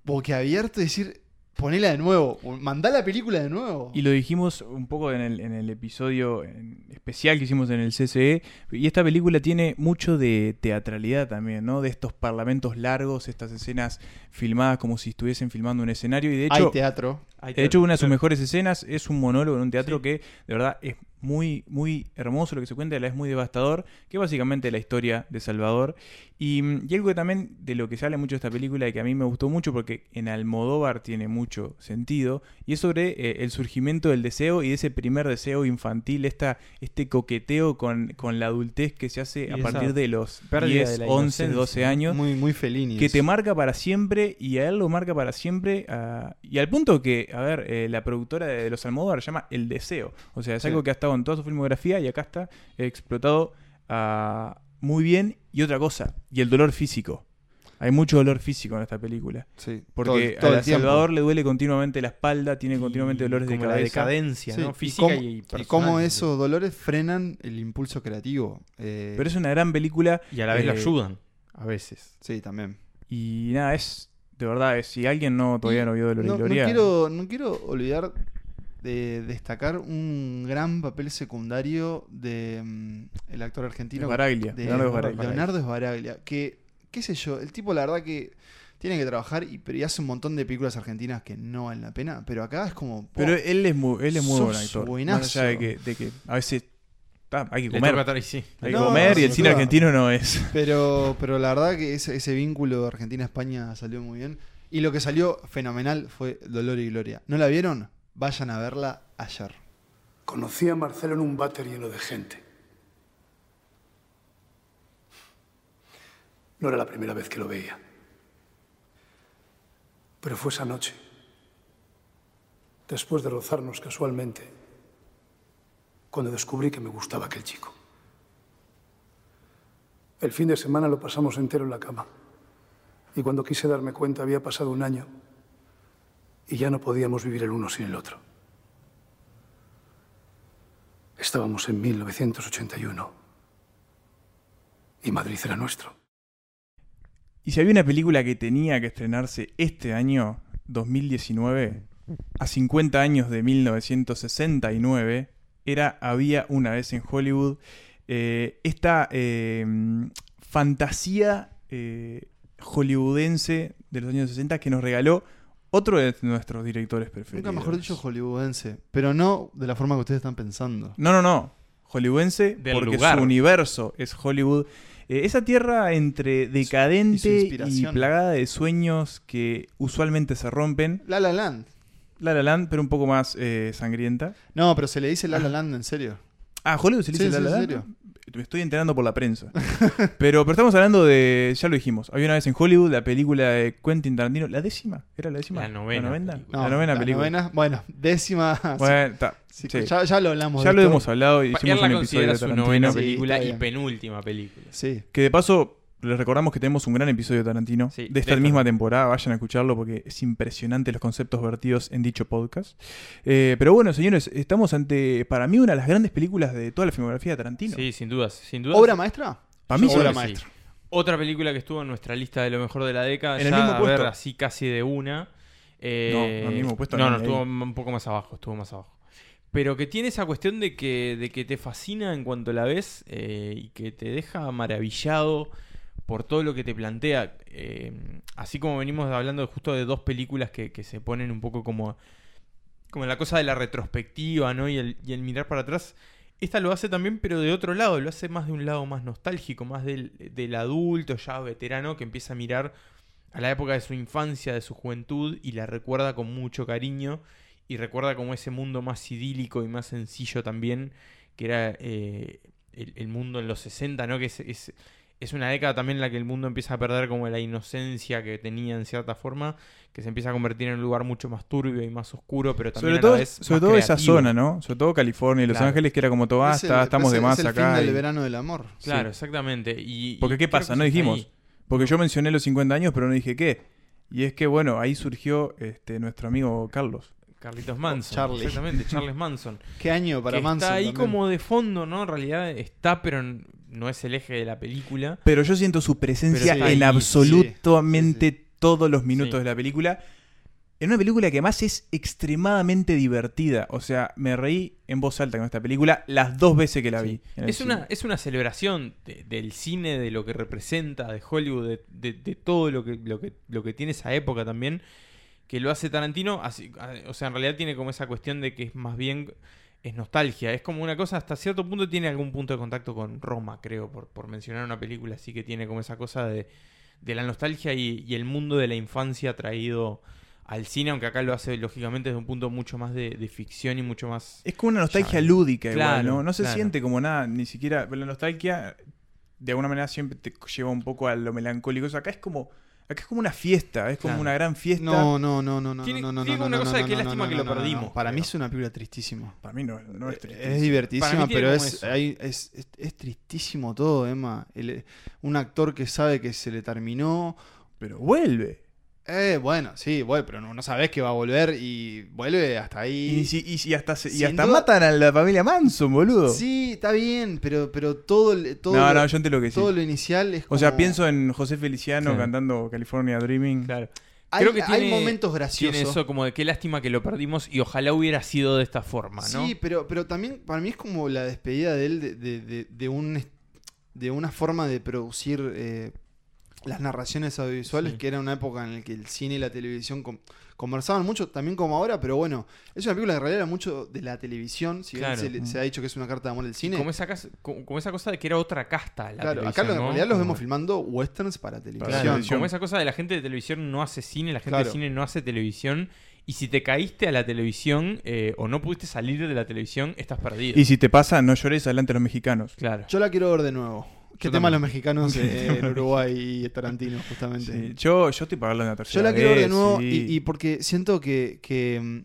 boquiabierto y decir, ponela de nuevo, mandá la película de nuevo. Y lo dijimos un poco en el, en el episodio en- especial que hicimos en el CCE. Y esta película tiene mucho de teatralidad también, ¿no? De estos parlamentos largos, estas escenas filmadas como si estuviesen filmando un escenario. Y de hecho, Hay teatro. Hay de hecho, una de sus mejores escenas es un monólogo en un teatro que de verdad es muy, muy hermoso lo que se cuenta, es muy devastador, que es básicamente la historia de Salvador. Y, mm, y algo que también de lo que sale mucho de esta película y que a mí me gustó mucho porque en Almodóvar tiene mucho sentido, y es sobre eh, el surgimiento del deseo y de ese primer deseo infantil, esta, este coqueteo con, con la adultez que se hace Y a partir de los pérdida 10, de la 11, 12 inocencia, años Muy, muy Fellini que te marca para siempre y a él lo marca para siempre y al punto que, a ver, eh, la productora de Los Almodóvar se llama El Deseo, o sea, es Sí. algo que ha estado en toda su filmografía y acá está explotado ah, muy bien y otra cosa, y el dolor físico. Hay mucho dolor físico en esta película. Sí, Porque todo el- todo a el tiempo. Salvador le duele continuamente la espalda, tiene continuamente dolores de como la cabeza. decadencia, Sí, ¿no? y Física cómo- y, y personal. cómo esos dolores frenan el impulso creativo. Eh, Pero es una gran película. Y a la vez lo eh, ayudan, a veces. Sí, también. Y nada, es de verdad, es- si alguien no todavía no vio Dolor y no Gloria, quiero, no quiero olvidar de destacar un gran papel secundario de mm, el actor argentino de Leonardo Sbaraglia, que qué sé yo, el tipo la verdad que tiene que trabajar y, pero y hace un montón de películas argentinas que no valen la pena, pero acá es como Pero él es muy, él es muy buen actor. buenazo. Más allá de que, de que a veces ah, hay que comer. sí. Hay que No, comer y el cine argentino no es. Pero, pero la verdad que ese, ese vínculo Argentina-España salió muy bien. Y lo que salió fenomenal fue Dolor y Gloria. ¿No la vieron? Vayan a verla ayer. Conocí a Marcelo en un váter lleno de gente. No era la primera vez que lo veía. Pero fue esa noche, después de rozarnos casualmente, cuando descubrí que me gustaba aquel chico. El fin de semana lo pasamos entero en la cama. Y cuando quise darme cuenta había pasado un año y ya no podíamos vivir el uno sin el otro. Estábamos en 1981 y Madrid era nuestro. Y si había una película que tenía que estrenarse este año, 2019, a 50 años de 1969, era Había una vez en Hollywood. eh, esta eh, fantasía eh, hollywoodense de los años 60 que nos regaló otro de nuestros directores preferidos. Nunca mejor dicho hollywoodense. Pero no de la forma que ustedes están pensando. No, no, no. Hollywoodense Del porque lugar. su universo es Hollywood. Eh, esa tierra entre decadente y, plagada de sueños que usualmente se rompen. La La Land. La La Land, pero un poco más eh, sangrienta. No, pero se le dice La La Land en serio. Ah, Hollywood se le Sí, dice sí, La La Land. serio. Me estoy enterando por la prensa. pero, pero estamos hablando de. Ya lo dijimos. Había una vez en Hollywood la película de Quentin Tarantino. ¿La décima? ¿Era la décima? La novena ¿La novena? película. No, la novena película. novena, bueno, décima. Bueno, está. Sí, Sí. Ya, ya lo hablamos. Ya de lo hemos hablado hicimos la un episodio de su novena película y penúltima película. Sí. Que de paso, les recordamos que tenemos un gran episodio de Tarantino Sí, de esta misma temporada. Vayan a escucharlo porque es impresionante los conceptos vertidos en dicho podcast. Eh, pero bueno, señores, estamos ante, para mí, una de las grandes películas de toda la filmografía de Tarantino. Sí, sin dudas. Sin dudas. ¿Obra maestra? Para mí, sí. obra maestra. Otra película que estuvo en nuestra lista de lo mejor de la década. En el mismo a puesto. ver así casi de una. Eh, No, no, en el mismo puesto No, no, estuvo ahí. un poco más abajo. Estuvo más abajo. Pero que tiene esa cuestión de que, de que te fascina en cuanto la ves eh, y que te deja maravillado por todo lo que te plantea. Eh, así como venimos hablando justo de dos películas que, que se ponen un poco como, como la cosa de la retrospectiva, ¿no? Y el, y el mirar para atrás. Esta lo hace también, pero de otro lado, lo hace más de un lado más nostálgico, más del, del adulto ya veterano que empieza a mirar a la época de su infancia, de su juventud, y la recuerda con mucho cariño, y recuerda como ese mundo más idílico y más sencillo también, que era eh, el, mundo en los 60, ¿no? Que es, es una década también en la que el mundo empieza a perder como la inocencia que tenía en cierta forma, que se empieza a convertir en un lugar mucho más turbio y más oscuro, pero también Sobre a todo, la vez sobre más todo esa zona, ¿no? Sobre todo California y Los Claro. Ángeles, que era como todo, ah, Es el- estamos es de más es el acá. fin del y- verano del amor. Claro, exactamente. Y, Porque ¿qué pasa? No dijimos. ahí. Porque yo mencioné los 50 años, pero no dije qué. Y es que, bueno, ahí surgió este, nuestro amigo Carlos. Carlitos Manson. Charlie. Exactamente, Charles Manson. Qué año para que Manson. Está ahí también. como de fondo, ¿no? En realidad está, pero no es el eje de la película. Pero yo siento su presencia sí, en sí, absolutamente todos los minutos de la película. En una película que además es extremadamente divertida. O sea, me reí en voz alta con esta película las dos veces que la vi. Es cine. una, es una celebración de- del cine, de lo que representa, de Hollywood, de, de- de todo lo que, lo, que, lo que tiene esa época también, que lo hace Tarantino. así- o sea, en realidad tiene como esa cuestión de que es más bien es nostalgia. Es como una cosa, hasta cierto punto tiene algún punto de contacto con Roma, creo, por, por mencionar una película así que tiene como esa cosa de, de la nostalgia y, y el mundo de la infancia traído al cine, aunque acá lo hace lógicamente desde un punto mucho más de, de ficción y mucho más... Es como una nostalgia lúdica claro, igual, ¿no? No se claro. siente como nada, ni siquiera. La nostalgia, de alguna manera, siempre te lleva un poco a lo melancólico. O sea, acá es como. Acá es como una fiesta, es como Claro. una gran fiesta. No, no, no, no, no, Tiene- no, no, tiene no, una no, cosa no, de no, lástima no, que no, lo no, no. perdimos, Para mí es una película tristísima. Para mí no, no es tristísimo. Es divertísima, pero es, hay- es, es, es tristísimo todo, Emma. El- un actor que sabe que se le terminó. Pero vuelve. Eh, bueno, sí, vuelve, pero no, no sabes que va a volver y vuelve hasta ahí. Y, si- y, si hasta, se- y Sin hasta duda- matan a la familia Manson, boludo. Sí, está bien, pero, pero todo, el- todo, no, lo, no, yo entiendo que sí. todo lo inicial es O sea, como- pienso en José Feliciano Claro. cantando California Dreaming. Claro. Hay, Creo que hay tiene- momentos graciosos. Tiene eso como de qué lástima que lo perdimos y ojalá hubiera sido de esta forma, ¿no? Sí, pero, pero también para mí es como la despedida de él de, de- de- de un, est- de una forma de producir eh, las narraciones audiovisuales, Sí. que era una época en la que el cine y la televisión com- conversaban mucho, también como ahora, pero bueno, es una película que en realidad era mucho de la televisión, si bien se, le- se ha dicho que es una carta de amor del cine. Como esa, como, cosa de que era otra casta la Claro, acá en ¿no? realidad los vemos filmando westerns para televisión. Claro, como esa cosa de la gente de televisión no hace cine, la gente Claro. de cine no hace televisión. Y si te caíste a la televisión eh, o no pudiste salir de la televisión, estás perdido. Y si te pasa, no llores adelante de los mexicanos. Claro. Yo la quiero ver de nuevo. ¿Qué Yo tema también. los mexicanos eh, en Uruguay y Tarantino, justamente? Sí, Yo, yo estoy en la tercera Yo la quiero ver de nuevo sí. y, y porque siento que, que, mm,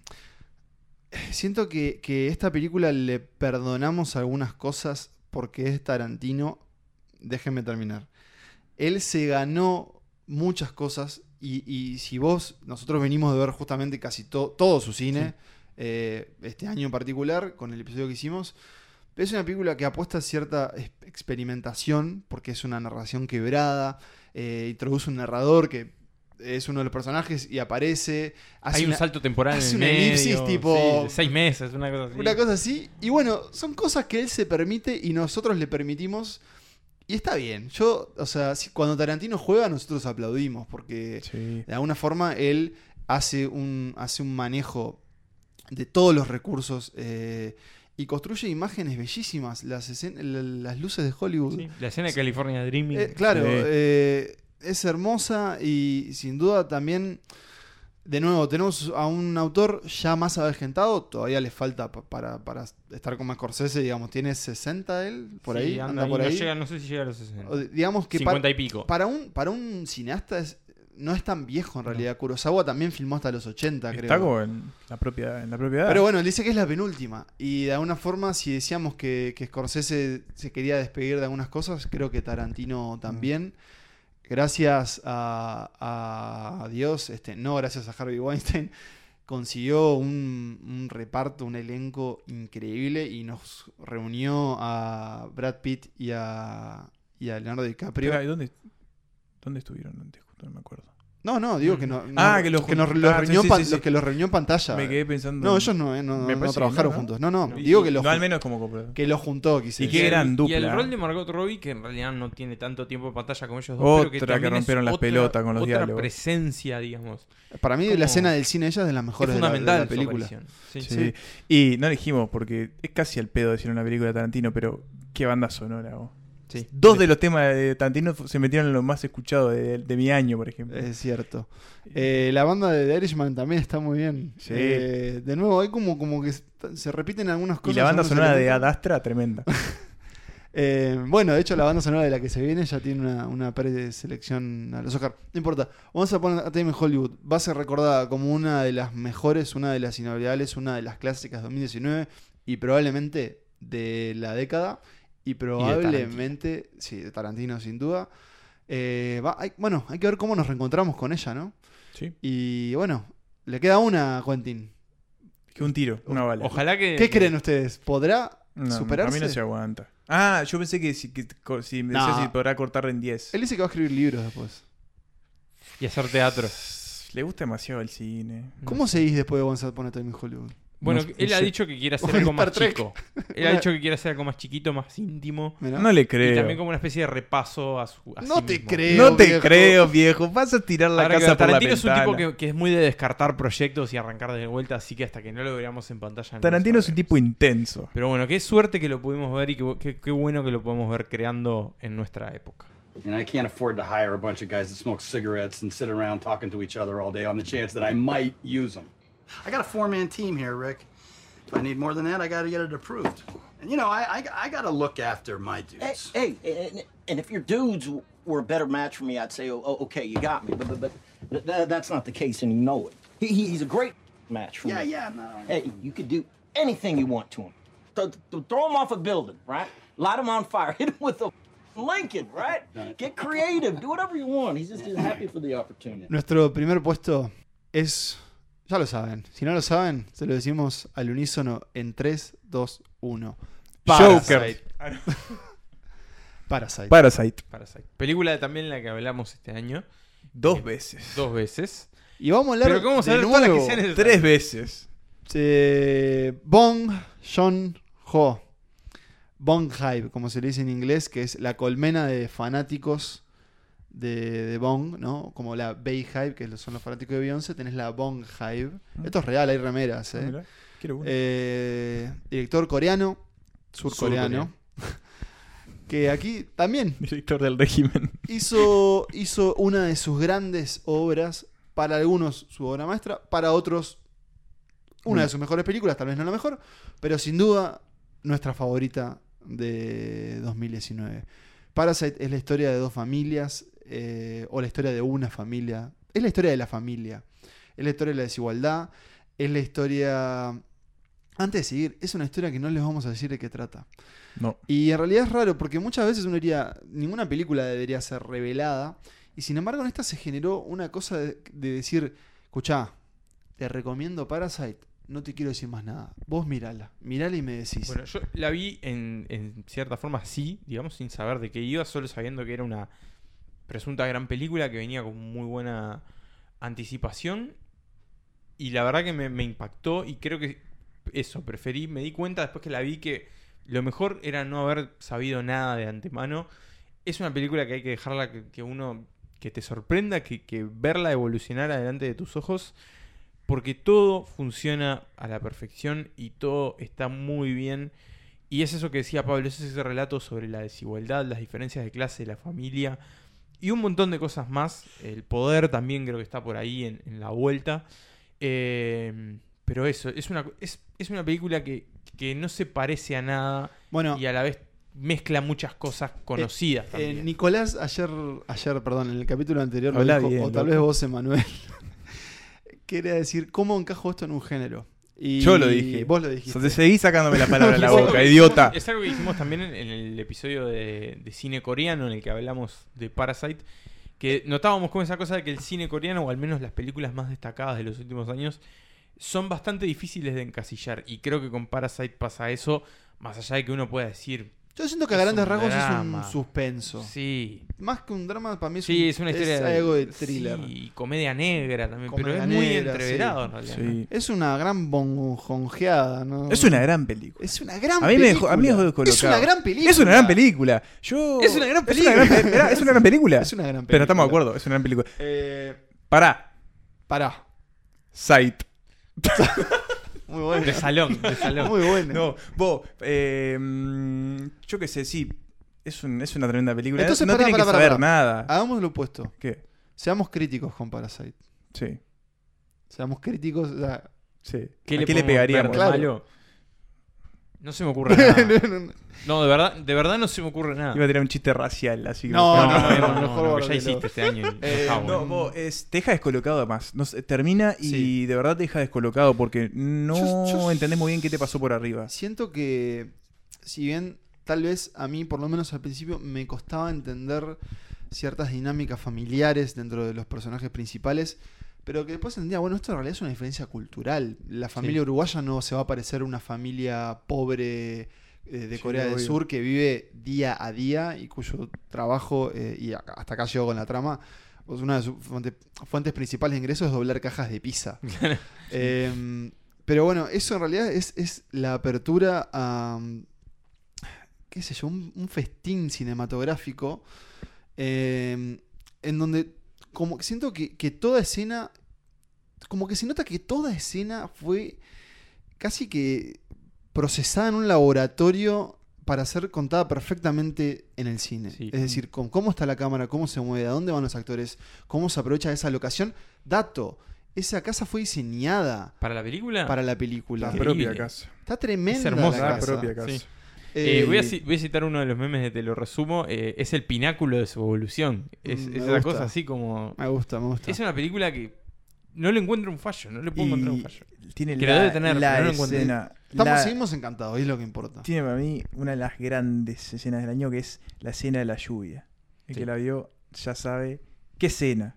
siento que, que esta película le perdonamos algunas cosas porque es Tarantino. Déjenme terminar. Él se ganó muchas cosas y, y si vos, nosotros venimos de ver justamente casi to- todo su cine, eh, este año en particular, con el episodio que hicimos, es una película que apuesta a cierta experimentación porque es una narración quebrada, eh, introduce un narrador que es uno de los personajes y aparece. hace Hay un una- salto temporal hace en el una elipsis medio, tipo. sí, seis meses, una cosa así. Una cosa así. Y bueno, son cosas que él se permite y nosotros le permitimos. Y está bien. Yo, o sea, cuando Tarantino juega, nosotros aplaudimos. Porque de alguna forma él hace un, hace un manejo de todos los recursos. eh, y construye imágenes bellísimas. Las, las luces de Hollywood. Sí, la escena de California Dreaming. Eh, claro, eh, es hermosa y sin duda también, de nuevo, tenemos a un autor ya más avejentado, todavía le falta pa- para, para estar como Scorsese, digamos, tiene 60 él, por Sí, ahí, anda anda, ahí, por no ahí. llega- no sé si llega a los 60. O de- digamos que 50 para, y pico. Para un, para un cineasta es- no es tan viejo en realidad. Kurosawa también filmó hasta los 80, Está creo. como en la propia, en la propia edad. Pero bueno, él dice que es la penúltima. Y de alguna forma, si decíamos que, que Scorsese se quería despedir de algunas cosas, creo que Tarantino también. Gracias a, a Dios, este, no gracias a Harvey Weinstein, consiguió un, un reparto, un elenco increíble y nos reunió a Brad Pitt y a, y a Leonardo DiCaprio. Espera, ¿y ¿dónde, ¿Dónde estuvieron antes? Justo No me acuerdo. No, no, digo que no. Ah, no- que los nos, los ah, sí, reunió sí, en pan- sí, sí. los que los reunió en pantalla. Me quedé pensando No, ellos no, eh, no, Me no parece que trabajaron no, ¿no? juntos. No, no, No. digo que los no, al menos como. Que los juntó, Y decir. qué gran Y el dupla. rol de Margot Robbie, que en realidad no tiene tanto tiempo de pantalla como ellos dos, pero que, Otra que es rompieron las otra- pelotas con los otra diálogos. presencia, digamos. Para mí, Como- la escena del cine de ella es de las mejores de la- de la, película. Sí, Sí. sí. Y no dijimos, porque es casi al pedo decir una película de Tarantino, pero qué banda sonora. vos. Sí. Dos de los temas de Tarantino se metieron en lo más escuchado de, de mi año, por ejemplo. Es cierto. Eh, la banda de The Irishman también está muy bien. Sí. Eh, de nuevo, hay como, como que se- repiten algunas y cosas. la banda sonora de elementos. Ad Astra, tremenda. Eh, bueno, de hecho, la banda sonora de la que se viene ya tiene una, una preselección a los Oscar. No importa. Vamos a poner a Time Hollywood. Va a ser recordada como una de las mejores, una de las inolvidables, una de las clásicas de 2019 y probablemente de la década. Y probablemente, sí, de Tarantino sin duda. Eh, va- hay- bueno, hay que ver cómo nos reencontramos con ella, ¿no? Sí. Y bueno, le queda una a Quentin. Que un tiro, una bala. Ojalá que. ¿Qué creen ustedes? ¿Podrá No, superarse? A mí no se aguanta. Ah, yo pensé que si, que si me No. decía si podrá cortar en 10. Él dice que va a escribir libros después. Y hacer teatro. Le gusta demasiado el cine. ¿Cómo seguís después de Once Upon a Time in Hollywood? Bueno, No- no él ha sé. dicho que quiere hacer algo más Trek. chico. Él ha dicho que quiere hacer algo más chiquito, más íntimo. Mirá. No le Y creo. también como una especie de repaso a su. a No sí te mismo. creo. no te viejo. creo, viejo. Vas a tirar la Ahora que casa por la Tarantino es un tipo ventana. que, que es muy de descartar proyectos y arrancar de vuelta, así que hasta que no lo veamos en pantalla. no Tarantino es un tipo intenso. Pero bueno, qué suerte que lo pudimos ver y qué, qué- qué bueno que lo podemos ver creando en nuestra época. And I can't afford to hire a bunch of guys that smoke cigarettes and sit around talking to each other all day on the chance that I might use them. I got a four-man team here, Rick. If I need more than that, I got to get it approved. And you know, I I, I got to look after my dudes. Hey, hey, and, and if your dudes were a better match for me, I'd say, oh, oh, okay, you got me. But, but, but th- th- that's not the case, and you know it. He, he- he's a great match for Yeah, me. yeah, yeah, no. Hey, you could do anything you want to him. Th- th- throw him off a building, right? Light him on fire. Hit him with a Lincoln, right? Get creative. Do whatever you want. He's just happy for the opportunity. Nuestro primer puesto es. Ya lo saben. Si no lo saben, se lo decimos al unísono en 3, 2, 1. Joker. Parasite. Parasite. Parasite. Película también la que hablamos este año. Dos Eh, veces. Dos veces. Y vamos a hablar Pero ¿cómo vamos a de ver todas las que nuevo. sean necesarias? Tres veces. Eh, Bong Joon-ho. Bong Hive, como se le dice en inglés, que es la colmena de fanáticos de, de Bong, ¿no? Como la Bay Hive, que son los fanáticos de Beyoncé, tenés la Bong Hive. Esto es real, hay remeras, Ah, ¿eh? mirá, quiero una. Eh, director coreano, surcoreano, que aquí también Director del régimen. hizo, hizo una de sus grandes obras, para algunos su obra maestra, para otros una de sus mejores películas, tal vez no la mejor, pero sin duda nuestra favorita de 2019. Parasite es la historia de dos familias, eh, o la historia de una familia, es la historia de la familia, es la historia de la desigualdad, es la historia Antes de seguir, es una historia que no les vamos a decir de qué trata. No. Y en realidad es raro porque muchas veces uno diría, ninguna película debería ser revelada. Y sin embargo en esta se generó una cosa de, de decir, escuchá, te recomiendo Parasite, no te quiero decir más nada. Vos mirala, mirala y me decís. Bueno, yo la vi en, en cierta forma sí, digamos, sin saber de qué iba, solo sabiendo que era una presunta gran película que venía con muy buena anticipación. Y la verdad que me, impactó y creo que eso, preferí, me di cuenta después que la vi que lo mejor era no haber sabido nada de antemano. Es una película que hay que dejarla que, que uno, que te sorprenda, que, que verla evolucionar adelante de tus ojos. Porque todo funciona a la perfección y todo está muy bien. Y es eso que decía Pablo, es ese relato sobre la desigualdad, las diferencias de clase, la familia y un montón de cosas más. El poder también creo que está por ahí en, en la vuelta. Eh, pero eso, es una, es, es una película que, que no se parece a nada Bueno. y a la vez mezcla muchas cosas conocidas. Eh, eh, también. Nicolás ayer, ayer, perdón, en el capítulo anterior, lo Habla dijo, bien, o tal loco. vez vos, Emanuel, quería decir, ¿cómo encajo esto en un género? Y Yo lo dije. Vos lo dijiste. Te seguís sacándome la palabra de la boca, idiota. Es algo que dijimos también en, en el episodio de, de cine coreano en el que hablamos de Parasite. Que notábamos como esa cosa de que el cine coreano, o al menos las películas más destacadas de los últimos años, son bastante difíciles de encasillar. Y creo que con Parasite pasa eso, más allá de que uno pueda decir. Yo siento que a es grandes rasgos drama. es un suspenso. Sí. Más que un drama, para mí es, Sí, un- es una historia de- algo de thriller. sí, y comedia negra también, pero es muy negra, entreverado sí. en realidad. Sí. Es una gran bonjonjeada, ¿no? Es una gran película. Es una gran A mí me dejó, película. a mí me dejó. Es una gran película. Es una gran película. Yo... Es una gran Es una película. gran, pe- Esperá, ¿es una gran película. Es una gran Pero estamos de película. acuerdo, es una gran película. Eh, Pará. pará. Sight. Muy bueno. De salón, de salón. Muy bueno. No, vos, eh, mm, yo qué sé, sí. Es, un- es una tremenda película. Entonces, no tiene que saber nada. Hagamos lo opuesto. ¿Qué? Seamos críticos con Parasite. Sí, Seamos críticos. o sea, sí. ¿Qué ¿A le, qué le podemos pegaríamos? Claro. malo? No se me ocurre nada. no, no, no. No, de verdad, de verdad no se me ocurre nada. Iba a tirar un chiste racial, así que No, no, no, no, no, no, que ya hiciste este año. Eh, No, vos, es- te deja descolocado además. No termina y Sí. de verdad te deja descolocado porque no Yo- yo- entendés muy bien qué te pasó por arriba. Siento que, si bien tal vez a mí, por lo menos al principio, me costaba entender ciertas dinámicas familiares dentro de los personajes principales, pero que después entendía, bueno, esto en realidad es una diferencia cultural. La familia uruguaya no se va a parecer a una familia pobre eh, de Sí, Corea del obvio. Sur que vive día a día y cuyo trabajo, eh, y hasta acá llegó con la trama, pues una de sus fuente- fuentes principales de ingresos es doblar cajas de pizza. Em, pero bueno, eso en realidad es, es la apertura a, qué sé yo, un, un festín cinematográfico em, en donde como que siento que, que toda escena, como que se nota que toda escena fue casi que procesada en un laboratorio para ser contada perfectamente en el cine. Sí. Es decir, con cómo está la cámara, cómo se mueve, a dónde van los actores, cómo se aprovecha esa locación. Dato, esa casa fue diseñada ¿Para la película? para la película. La propia casa. Está tremenda Es hermosa la La casa. propia casa. Sí. Eh, Eh, voy, a, ci- voy a citar uno de los memes de Te lo resumo. eh, es el pináculo de su evolución. Es, Mm, es me esa gusta. cosa así como. Me gusta, me gusta. Es una película que no le encuentro un fallo. No le puedo encontrar un fallo. tiene Que la, lo debe tener, la pero no lo escena. Estamos, la- seguimos encantados, es lo que importa. Tiene para mí una de las grandes escenas del año que es la escena de la lluvia. El Sí. que la vio ya sabe qué escena.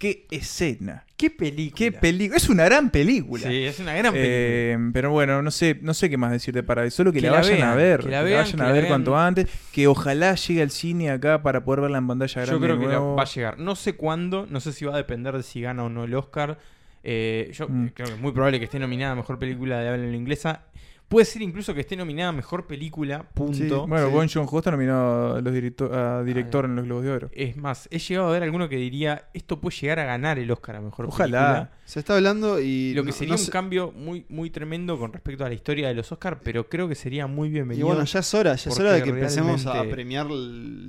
¿Qué escena? ¿Qué película? ¿Qué película? Es una gran película. Sí, es una gran película. Eh, pero bueno, no sé, no sé qué más decirte para eso. Solo que, Que la la vayan vean, a ver. que Que la vayan que a ver cuanto antes. Que ojalá llegue al cine acá para poder verla en pantalla grande. Yo creo que la- va a llegar. No sé cuándo, no sé si va a depender de si gana o no el Oscar. Eh, yo Mm. creo que es muy probable que esté nominada a mejor película de habla en inglesa. Puede ser incluso que esté nominada a mejor película, punto. Sí, Bueno, Sí. Bon Joon-ho está nominado a, los directo- a director en los Globos de Oro. Es más, he llegado a ver alguno que diría esto puede llegar a ganar el Oscar a mejor Ojalá. película. Se está hablando y. Lo que no- sería no un cambio muy, muy tremendo con respecto a la historia de los Oscars, pero creo que sería muy Y bienvenido. bueno, ya es hora, ya es hora de que empecemos a premiar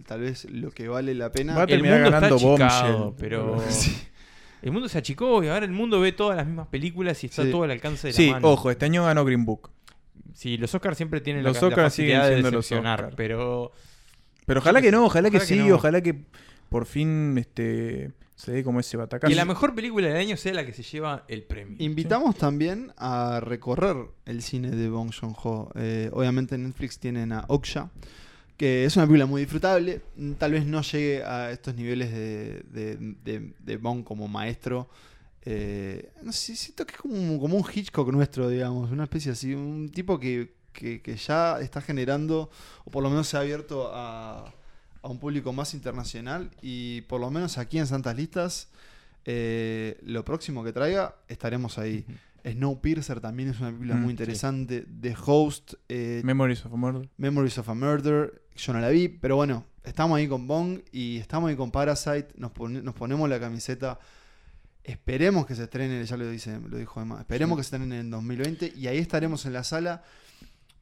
tal vez lo que vale la pena. Va a el terminar mundo está ganando achicado, Bombshell. pero Sí. el mundo se achicó y ahora el mundo ve todas las mismas películas y está Sí. todo al alcance de Sí, la mano. ojo, este año ganó Green Book. Sí, los Oscars siempre tienen Los la, la Oscars siguen facilidad de los decepcionar, pero Pero ojalá que no, ojalá que sí, no. ojalá que por fin este Sí, como ese batacazo. Que la mejor película del año sea la que se lleva el premio. Invitamos también a recorrer el cine de Bong Joon-ho. Eh, obviamente en Netflix tienen a Okja, que es una película muy disfrutable. Tal vez no llegue a estos niveles de, de, de- de Bong como maestro. Eh, no sé, siento que es como, como un Hitchcock nuestro, digamos, una especie así, un tipo que, que- que ya está generando, o por lo menos se ha abierto a, a un público más internacional, y por lo menos aquí en Santas Listas, eh, lo próximo que traiga, estaremos ahí. Snowpiercer también es una película Mm, muy sí. interesante. The Host. eh, Memories of a Murder. Memories of a Murder. Yo no la vi, pero bueno, estamos ahí con Bong y estamos ahí con Parasite. Nos ponemos la camiseta. Esperemos que se estrene, ya lo, dice, lo dijo Emma. Esperemos Sí. que se estrene en 2020 y ahí estaremos en la sala.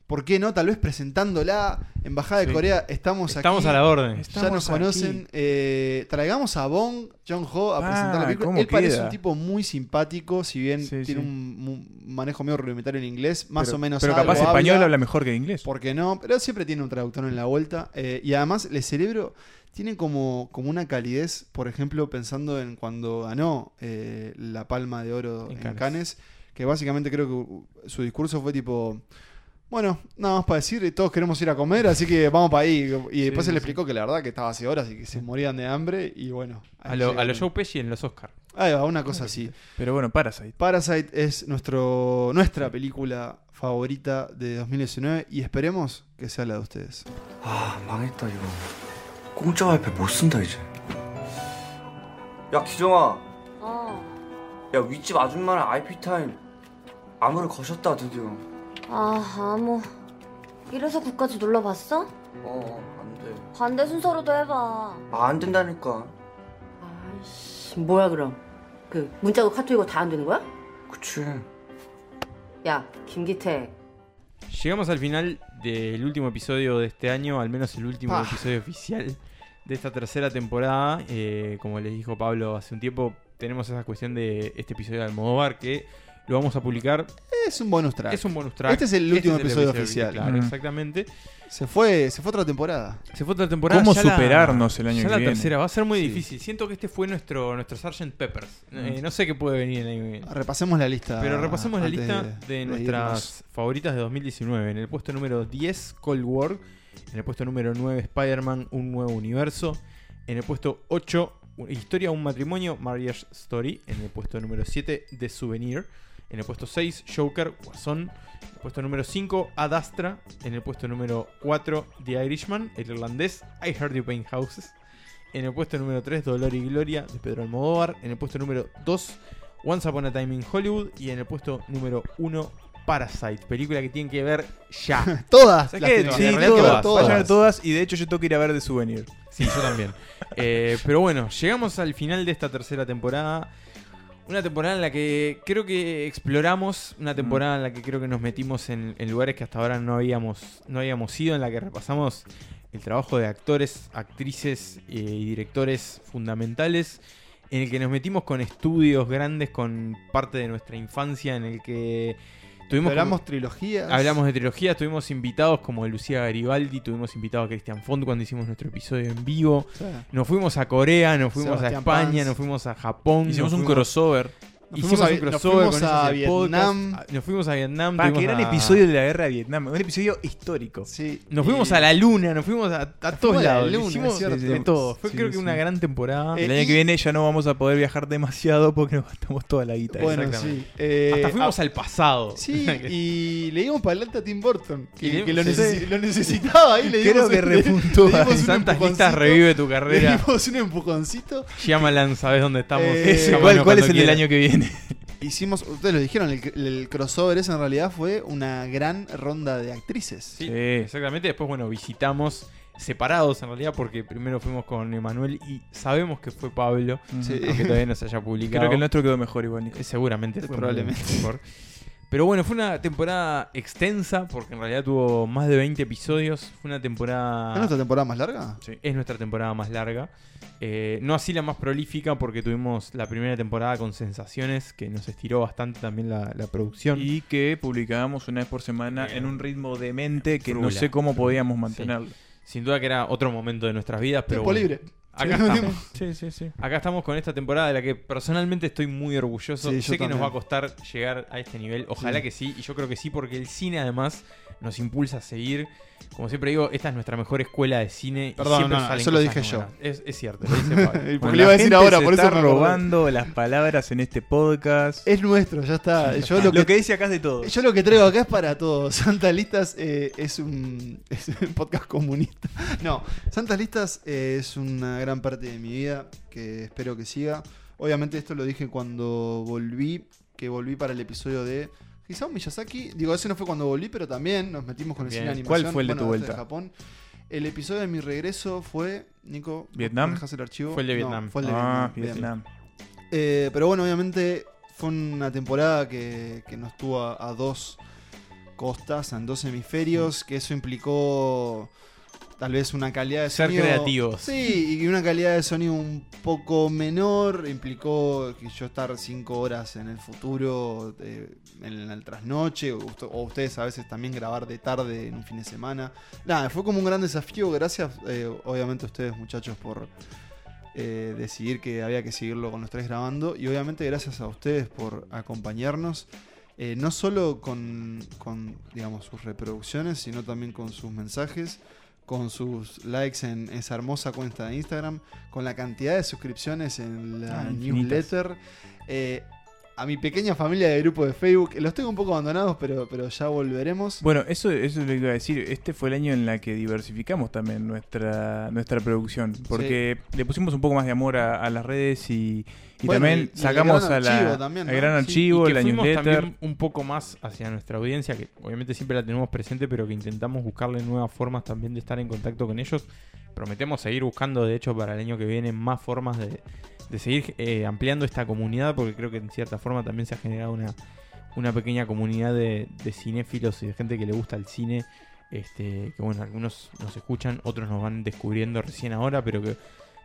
¿Por qué no? Tal vez presentándola. Embajada de Sí. Corea, estamos, Estamos aquí. a la orden. Ya Estamos nos conocen. Eh, traigamos a Bong Joon-ho a Ah, presentar la película. ¿cómo Él parece un tipo muy simpático, si bien Sí, tiene sí. Un, un manejo medio rudimentario en inglés, más Pero- o menos Pero algo capaz español habla. habla mejor que inglés. ¿Por qué no? Pero siempre tiene un traductor en la vuelta. eh, y además, el cerebro tiene como, como una calidez, por ejemplo, pensando en cuando ganó eh, la palma de oro en, en Cannes. Que básicamente creo que uh, su discurso fue tipo... Bueno, nada más para decir, y todos queremos ir a comer, así que vamos para ahí. Y después se le explicó que la verdad que estaba hace horas y que se morían de hambre. Y bueno. A los a lo Joe Pesci en los Oscars. Ahí una cosa así. Pero bueno, Parasite. Parasite es nuestro, nuestra película favorita de 2019 y esperemos que sea la de ustedes. Ah, 공짜 와이파이 못 쓴다 이제 야 기정아 어. 야 윗집 아줌마랑 IP 타임 암호를 거셨다 드디어 아, 아무. 이래서 국까지 눌러봤어? 어 안돼 반대 순서로도 해봐. 아, 안 된다니까 뭐야 그럼? 그 문자고 카톡이고 다 안 되는 거야? 그치 야 김기태 Llegamos al final del último episodio de este año, al menos el último episodio oficial de esta tercera temporada. Eh, como les dijo Pablo hace un tiempo, tenemos esa cuestión de este episodio de Almodóvar que lo vamos a publicar. Es un bonus track. Es un bonus track. Este es el último episodio oficial. Claro, Mm. exactamente. Se fue, se fue otra temporada. Se fue otra temporada. ¿Cómo ya la- superarnos el año ya que la viene? tercera. Va a ser muy Sí. difícil. Siento que este fue nuestro, nuestro Sgt. Peppers. Mm. Eh, no sé qué puede venir el año que viene. Repasemos la lista. Pero repasemos la lista de- de, de nuestras favoritas de 2019. En el puesto número 10, Cold War. En el puesto número 9, Spider-Man, Un Nuevo Universo. En el puesto 8, Historia un matrimonio, Marriage Story. En el puesto número 7, The Souvenir. En el puesto 6, Joker, Guasón. En el puesto número 5, Ad Astra. En el puesto número 4, The Irishman, el irlandés, I Heard You Paint Houses. En el puesto número 3, Dolor y Gloria, de Pedro Almodóvar. En el puesto número 2, Once Upon a Time in Hollywood. Y en el puesto número 1, Parasite. Película que tienen que ver ya. Todas todas, todas. Vayan a todas y de hecho yo tengo que ir a ver de souvenir. Sí, yo también. Eh, pero bueno, llegamos al final de esta tercera temporada. Una temporada en la que creo que exploramos, una temporada en la que creo que nos metimos en, en lugares que hasta ahora no habíamos, no habíamos ido, en la que repasamos el trabajo de actores, actrices eh, y directores fundamentales, en el que nos metimos con estudios grandes, con parte de nuestra infancia, en el que tuvimos... Hablamos como- trilogías. Hablamos de trilogías, tuvimos invitados como Lucía Garibaldi, tuvimos invitado a Christian Font cuando hicimos nuestro episodio en vivo. Sí. Nos fuimos a Corea, nos fuimos Sebastián a España, Pans. nos fuimos a Japón. Hicimos un fuimos- crossover. Nos Hicimos fuimos a- un nos fuimos con a podcast. Vietnam. Nos fuimos a Vietnam. Pa, que gran a- episodio de la guerra de Vietnam. Un episodio histórico. Sí. Nos y- fuimos a la luna, nos fuimos a, a todos fuimos a la lados. luna, hicimos es cierto. de todo. Fue Sí, creo que una gran temporada. Eh, El año y- que viene ya no vamos a poder viajar demasiado porque nos gastamos toda la guita. Bueno, Exactamente. sí. Eh, Hasta fuimos ah, al pasado. Sí, y le dimos para adelante a Tim Burton, que, le- que lo, sí. necesi- lo necesitaba ahí. Le Creo dimos que un- repuntó le Santas listas revive tu Le carrera. dimos un empujoncito. Shyamalan, sabes dónde estamos. Eh, ¿Cuál, es el del año que viene? Hicimos, ustedes lo dijeron, el, el crossover ese en realidad fue una gran ronda de actrices. Sí, Sí. exactamente. Después, bueno, visitamos separados en realidad porque primero fuimos con Emanuel y sabemos que fue Pablo, Sí. aunque todavía no se haya publicado. Creo que el nuestro quedó mejor igual. Nico. Eh, Seguramente, fue Probablemente. mejor. Pero bueno, fue una temporada extensa porque en realidad tuvo más de 20 episodios. Fue una temporada... ¿Es nuestra temporada más larga? Es nuestra temporada más larga. Eh, no así la más prolífica porque tuvimos la primera temporada con sensaciones que nos estiró bastante también la, la producción. Y que publicábamos una vez por semana en un ritmo demente que no sé cómo podíamos mantenerlo. Sin duda que era otro momento de nuestras vidas, pero Tiempo bueno, libre. Acá Sí. estamos. Sí, sí, sí. Acá estamos con esta temporada de la que personalmente estoy muy orgulloso. Sí, sé que nos va a costar llegar a este nivel. Ojalá Sí. que sí. Y yo creo que sí, porque el cine además nos impulsa a seguir. Como siempre digo, esta es nuestra mejor escuela de cine. y Perdón, siempre no, salen eso lo dije yo. Es, es cierto, lo dice Pablo. Bueno, le iba a la decir gente ahora, se por eso robando las palabras en este podcast. Es nuestro, ya está. Yo lo, Lo que, que dice acá es de todo. Yo lo que traigo acá es para todos. Santas Listas eh, es, un, es un podcast comunista. No, Santas Listas eh, es una gran parte de mi vida que espero que siga. Obviamente esto lo dije cuando volví, que volví para el episodio de Hisao Miyazaki. Digo, ese no fue cuando volví, pero también nos metimos con el cine de animación. ¿Cuál fue el de tu bueno, vuelta? Japón. El episodio de mi regreso fue, Nico, ¿vos ¿Vietnam? manejás el archivo? Fue el de No, Vietnam. fue el de Ah, Vietnam. Vietnam. Eh, pero bueno, obviamente fue una temporada que, que nos tuvo a, a dos costas, en dos hemisferios, que eso implicó tal vez una calidad de Ser sonido. creativos. Sí, y una calidad de sonido un poco menor. Implicó que yo estar cinco horas en el futuro, eh, en el trasnoche, o ustedes a veces también grabar de tarde en un fin de semana. Nada, fue como un gran desafío. Gracias, eh, obviamente, a ustedes, muchachos, por eh, decidir que había que seguirlo con los tres grabando. Y obviamente, gracias a ustedes por acompañarnos. eh, no solo con, con, digamos, sus reproducciones, sino también con sus mensajes, con sus likes en esa hermosa cuenta de Instagram, con la cantidad de suscripciones en la Ah, newsletter. eh, a mi pequeña familia de grupo de Facebook, los tengo un poco abandonados, pero, pero ya volveremos. Bueno, eso, eso es lo que iba a decir. Este fue el año en la que diversificamos también nuestra, nuestra producción. Porque le pusimos un poco más de amor a, a las redes y, y Bueno, también y- y el sacamos gran a la, archivo también, al ¿no? gran Sí, archivo, y que la fuimos newsletter. también un poco más hacia nuestra audiencia, que obviamente siempre la tenemos presente, pero que intentamos buscarle nuevas formas también de estar en contacto con ellos. Prometemos seguir buscando, de hecho, para el año que viene más formas de, de seguir eh, ampliando esta comunidad, porque creo que en cierta forma también se ha generado una, una pequeña comunidad de, de cinéfilos y de gente que le gusta el cine. Este, que bueno, algunos nos escuchan, otros nos van descubriendo recién ahora, pero que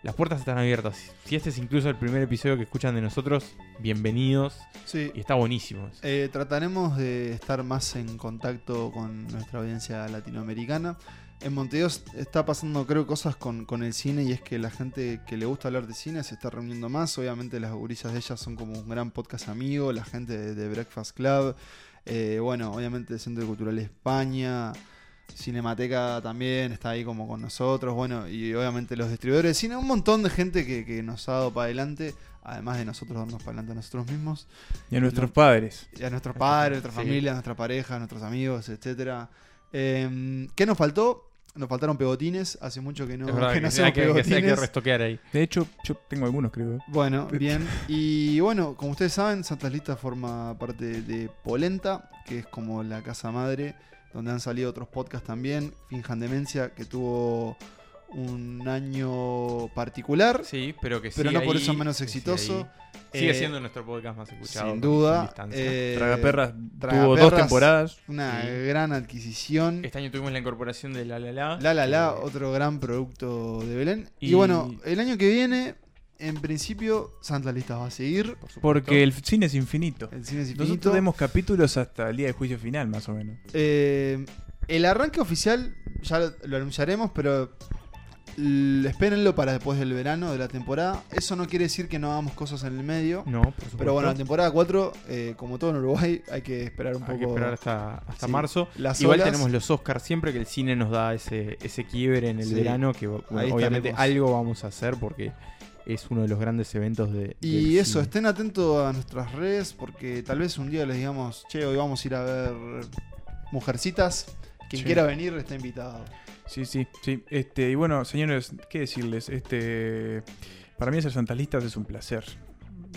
las puertas están abiertas. Si este es incluso el primer episodio que escuchan de nosotros, bienvenidos. Sí. Y está buenísimo. Eh, trataremos de estar más en contacto con nuestra audiencia latinoamericana. En Montevideo está pasando, creo, cosas con, con el cine y es que la gente que le gusta hablar de cine se está reuniendo más. Obviamente las gurisas de ellas son como un gran podcast amigo, la gente de, de Breakfast Club. eh, bueno, obviamente el Centro Cultural España. Cinemateca también está ahí como con nosotros, bueno, y obviamente los distribuidores de cine, un montón de gente que, que nos ha dado para adelante, además de nosotros darnos para adelante a nosotros mismos. Y a nuestros padres. Y a nuestros padres, a nuestra Sí. familia, a nuestra pareja, a nuestros amigos, etcétera. Eh, ¿Qué nos faltó? Nos faltaron pegotines, hace mucho que no, Es verdad que no hacemos que- que sí, hay que pegotines. restoquear ahí. De hecho, yo tengo algunos, creo. Bueno, bien. Y bueno, como ustedes saben, Santas Listas forma parte de Polenta, que es como la casa madre, donde han salido otros podcasts también. Finjan Demencia, que tuvo un año particular. Sí, pero que Pero sigue no por eso menos exitoso. Sigue Eh, siendo nuestro podcast más escuchado. Sin duda. Eh, Tragaperras tuvo dos temporadas. Una Sí. gran adquisición. Este año tuvimos la incorporación de La La La. La La La, Eh, otro gran producto de Belén. Y, y- bueno, el año que viene, en principio, Santa Listas va a seguir. Porque el cine es infinito. El cine es infinito. Nosotros tenemos capítulos hasta el día del juicio final, más o menos. Eh, el arranque oficial ya lo, lo anunciaremos, pero espérenlo para después del verano de la temporada. Eso no quiere decir que no hagamos cosas en el medio. No, por supuesto. Pero bueno, la temporada 4, eh, como todo en Uruguay, hay que esperar un Hay poco. que esperar hasta, hasta Sí. marzo. Las Igual olas- tenemos los Oscars siempre que el cine nos da ese, ese quiebre en el Sí. verano, que bueno, obviamente estaremos. algo vamos a hacer porque es uno de los grandes eventos de... Y eso, cine. estén atentos a nuestras redes porque tal vez un día les digamos, che, hoy vamos a ir a ver Mujercitas. Quien quiera venir está invitado. Sí, sí, sí. Este, y bueno, señores, ¿qué decirles? Este, para mí hacer Santas Listas es un placer.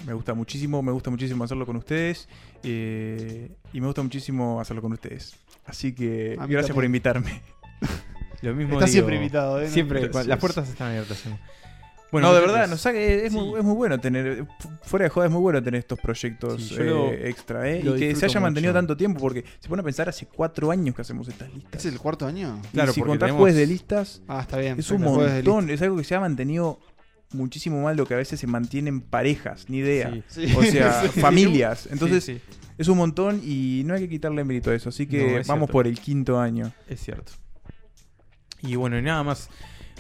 Me gusta muchísimo, me gusta muchísimo hacerlo con ustedes eh, y me gusta muchísimo hacerlo con ustedes. Así que gracias por invitarme. Lo mismo Está digo, siempre invitado, ¿eh? Siempre, las puertas están abiertas. sí. No, de verdad, nos es, sí. muy, es muy bueno tener, fuera de joda, es muy bueno tener estos proyectos Sí, eh, lo- extra, ¿eh? Y que se haya mantenido mucho. tanto tiempo, porque se pone a pensar hace cuatro años que hacemos estas listas. ¿Este ¿Es el cuarto año? Y Claro, si porque contás tenemos- jueves de listas, Ah, está bien. es un montón, es algo que se ha mantenido muchísimo más de lo que a veces se mantienen parejas, ni idea. Sí. Sí. O sea, Sí. familias. Entonces, Sí, sí, es un montón y no hay que quitarle mérito a eso. Así que No, es vamos cierto. por el quinto año. es cierto. Y bueno, y nada más.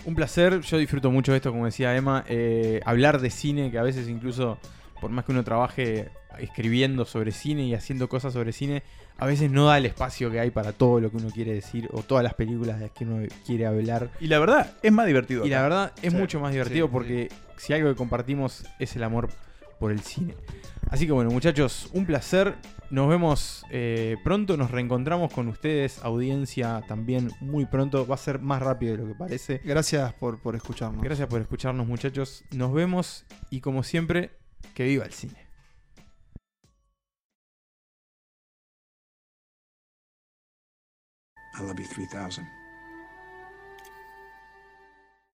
Un placer, yo disfruto mucho de esto, como decía Emma, eh, hablar de cine, que a veces incluso, por más que uno trabaje escribiendo sobre cine y haciendo cosas sobre cine, a veces no da el espacio que hay para todo lo que uno quiere decir o todas las películas de las que uno quiere hablar. Y la verdad, es más divertido. Y la verdad es Sí, mucho más divertido sí, porque si algo que compartimos es el amor por el cine. Así que bueno, muchachos, un placer. Nos vemos eh, pronto, nos reencontramos con ustedes, audiencia también muy pronto. Va a ser más rápido de lo que parece. Gracias por, por escucharnos. Gracias por escucharnos, muchachos. Nos vemos y como siempre, que viva el cine. I love you 3000.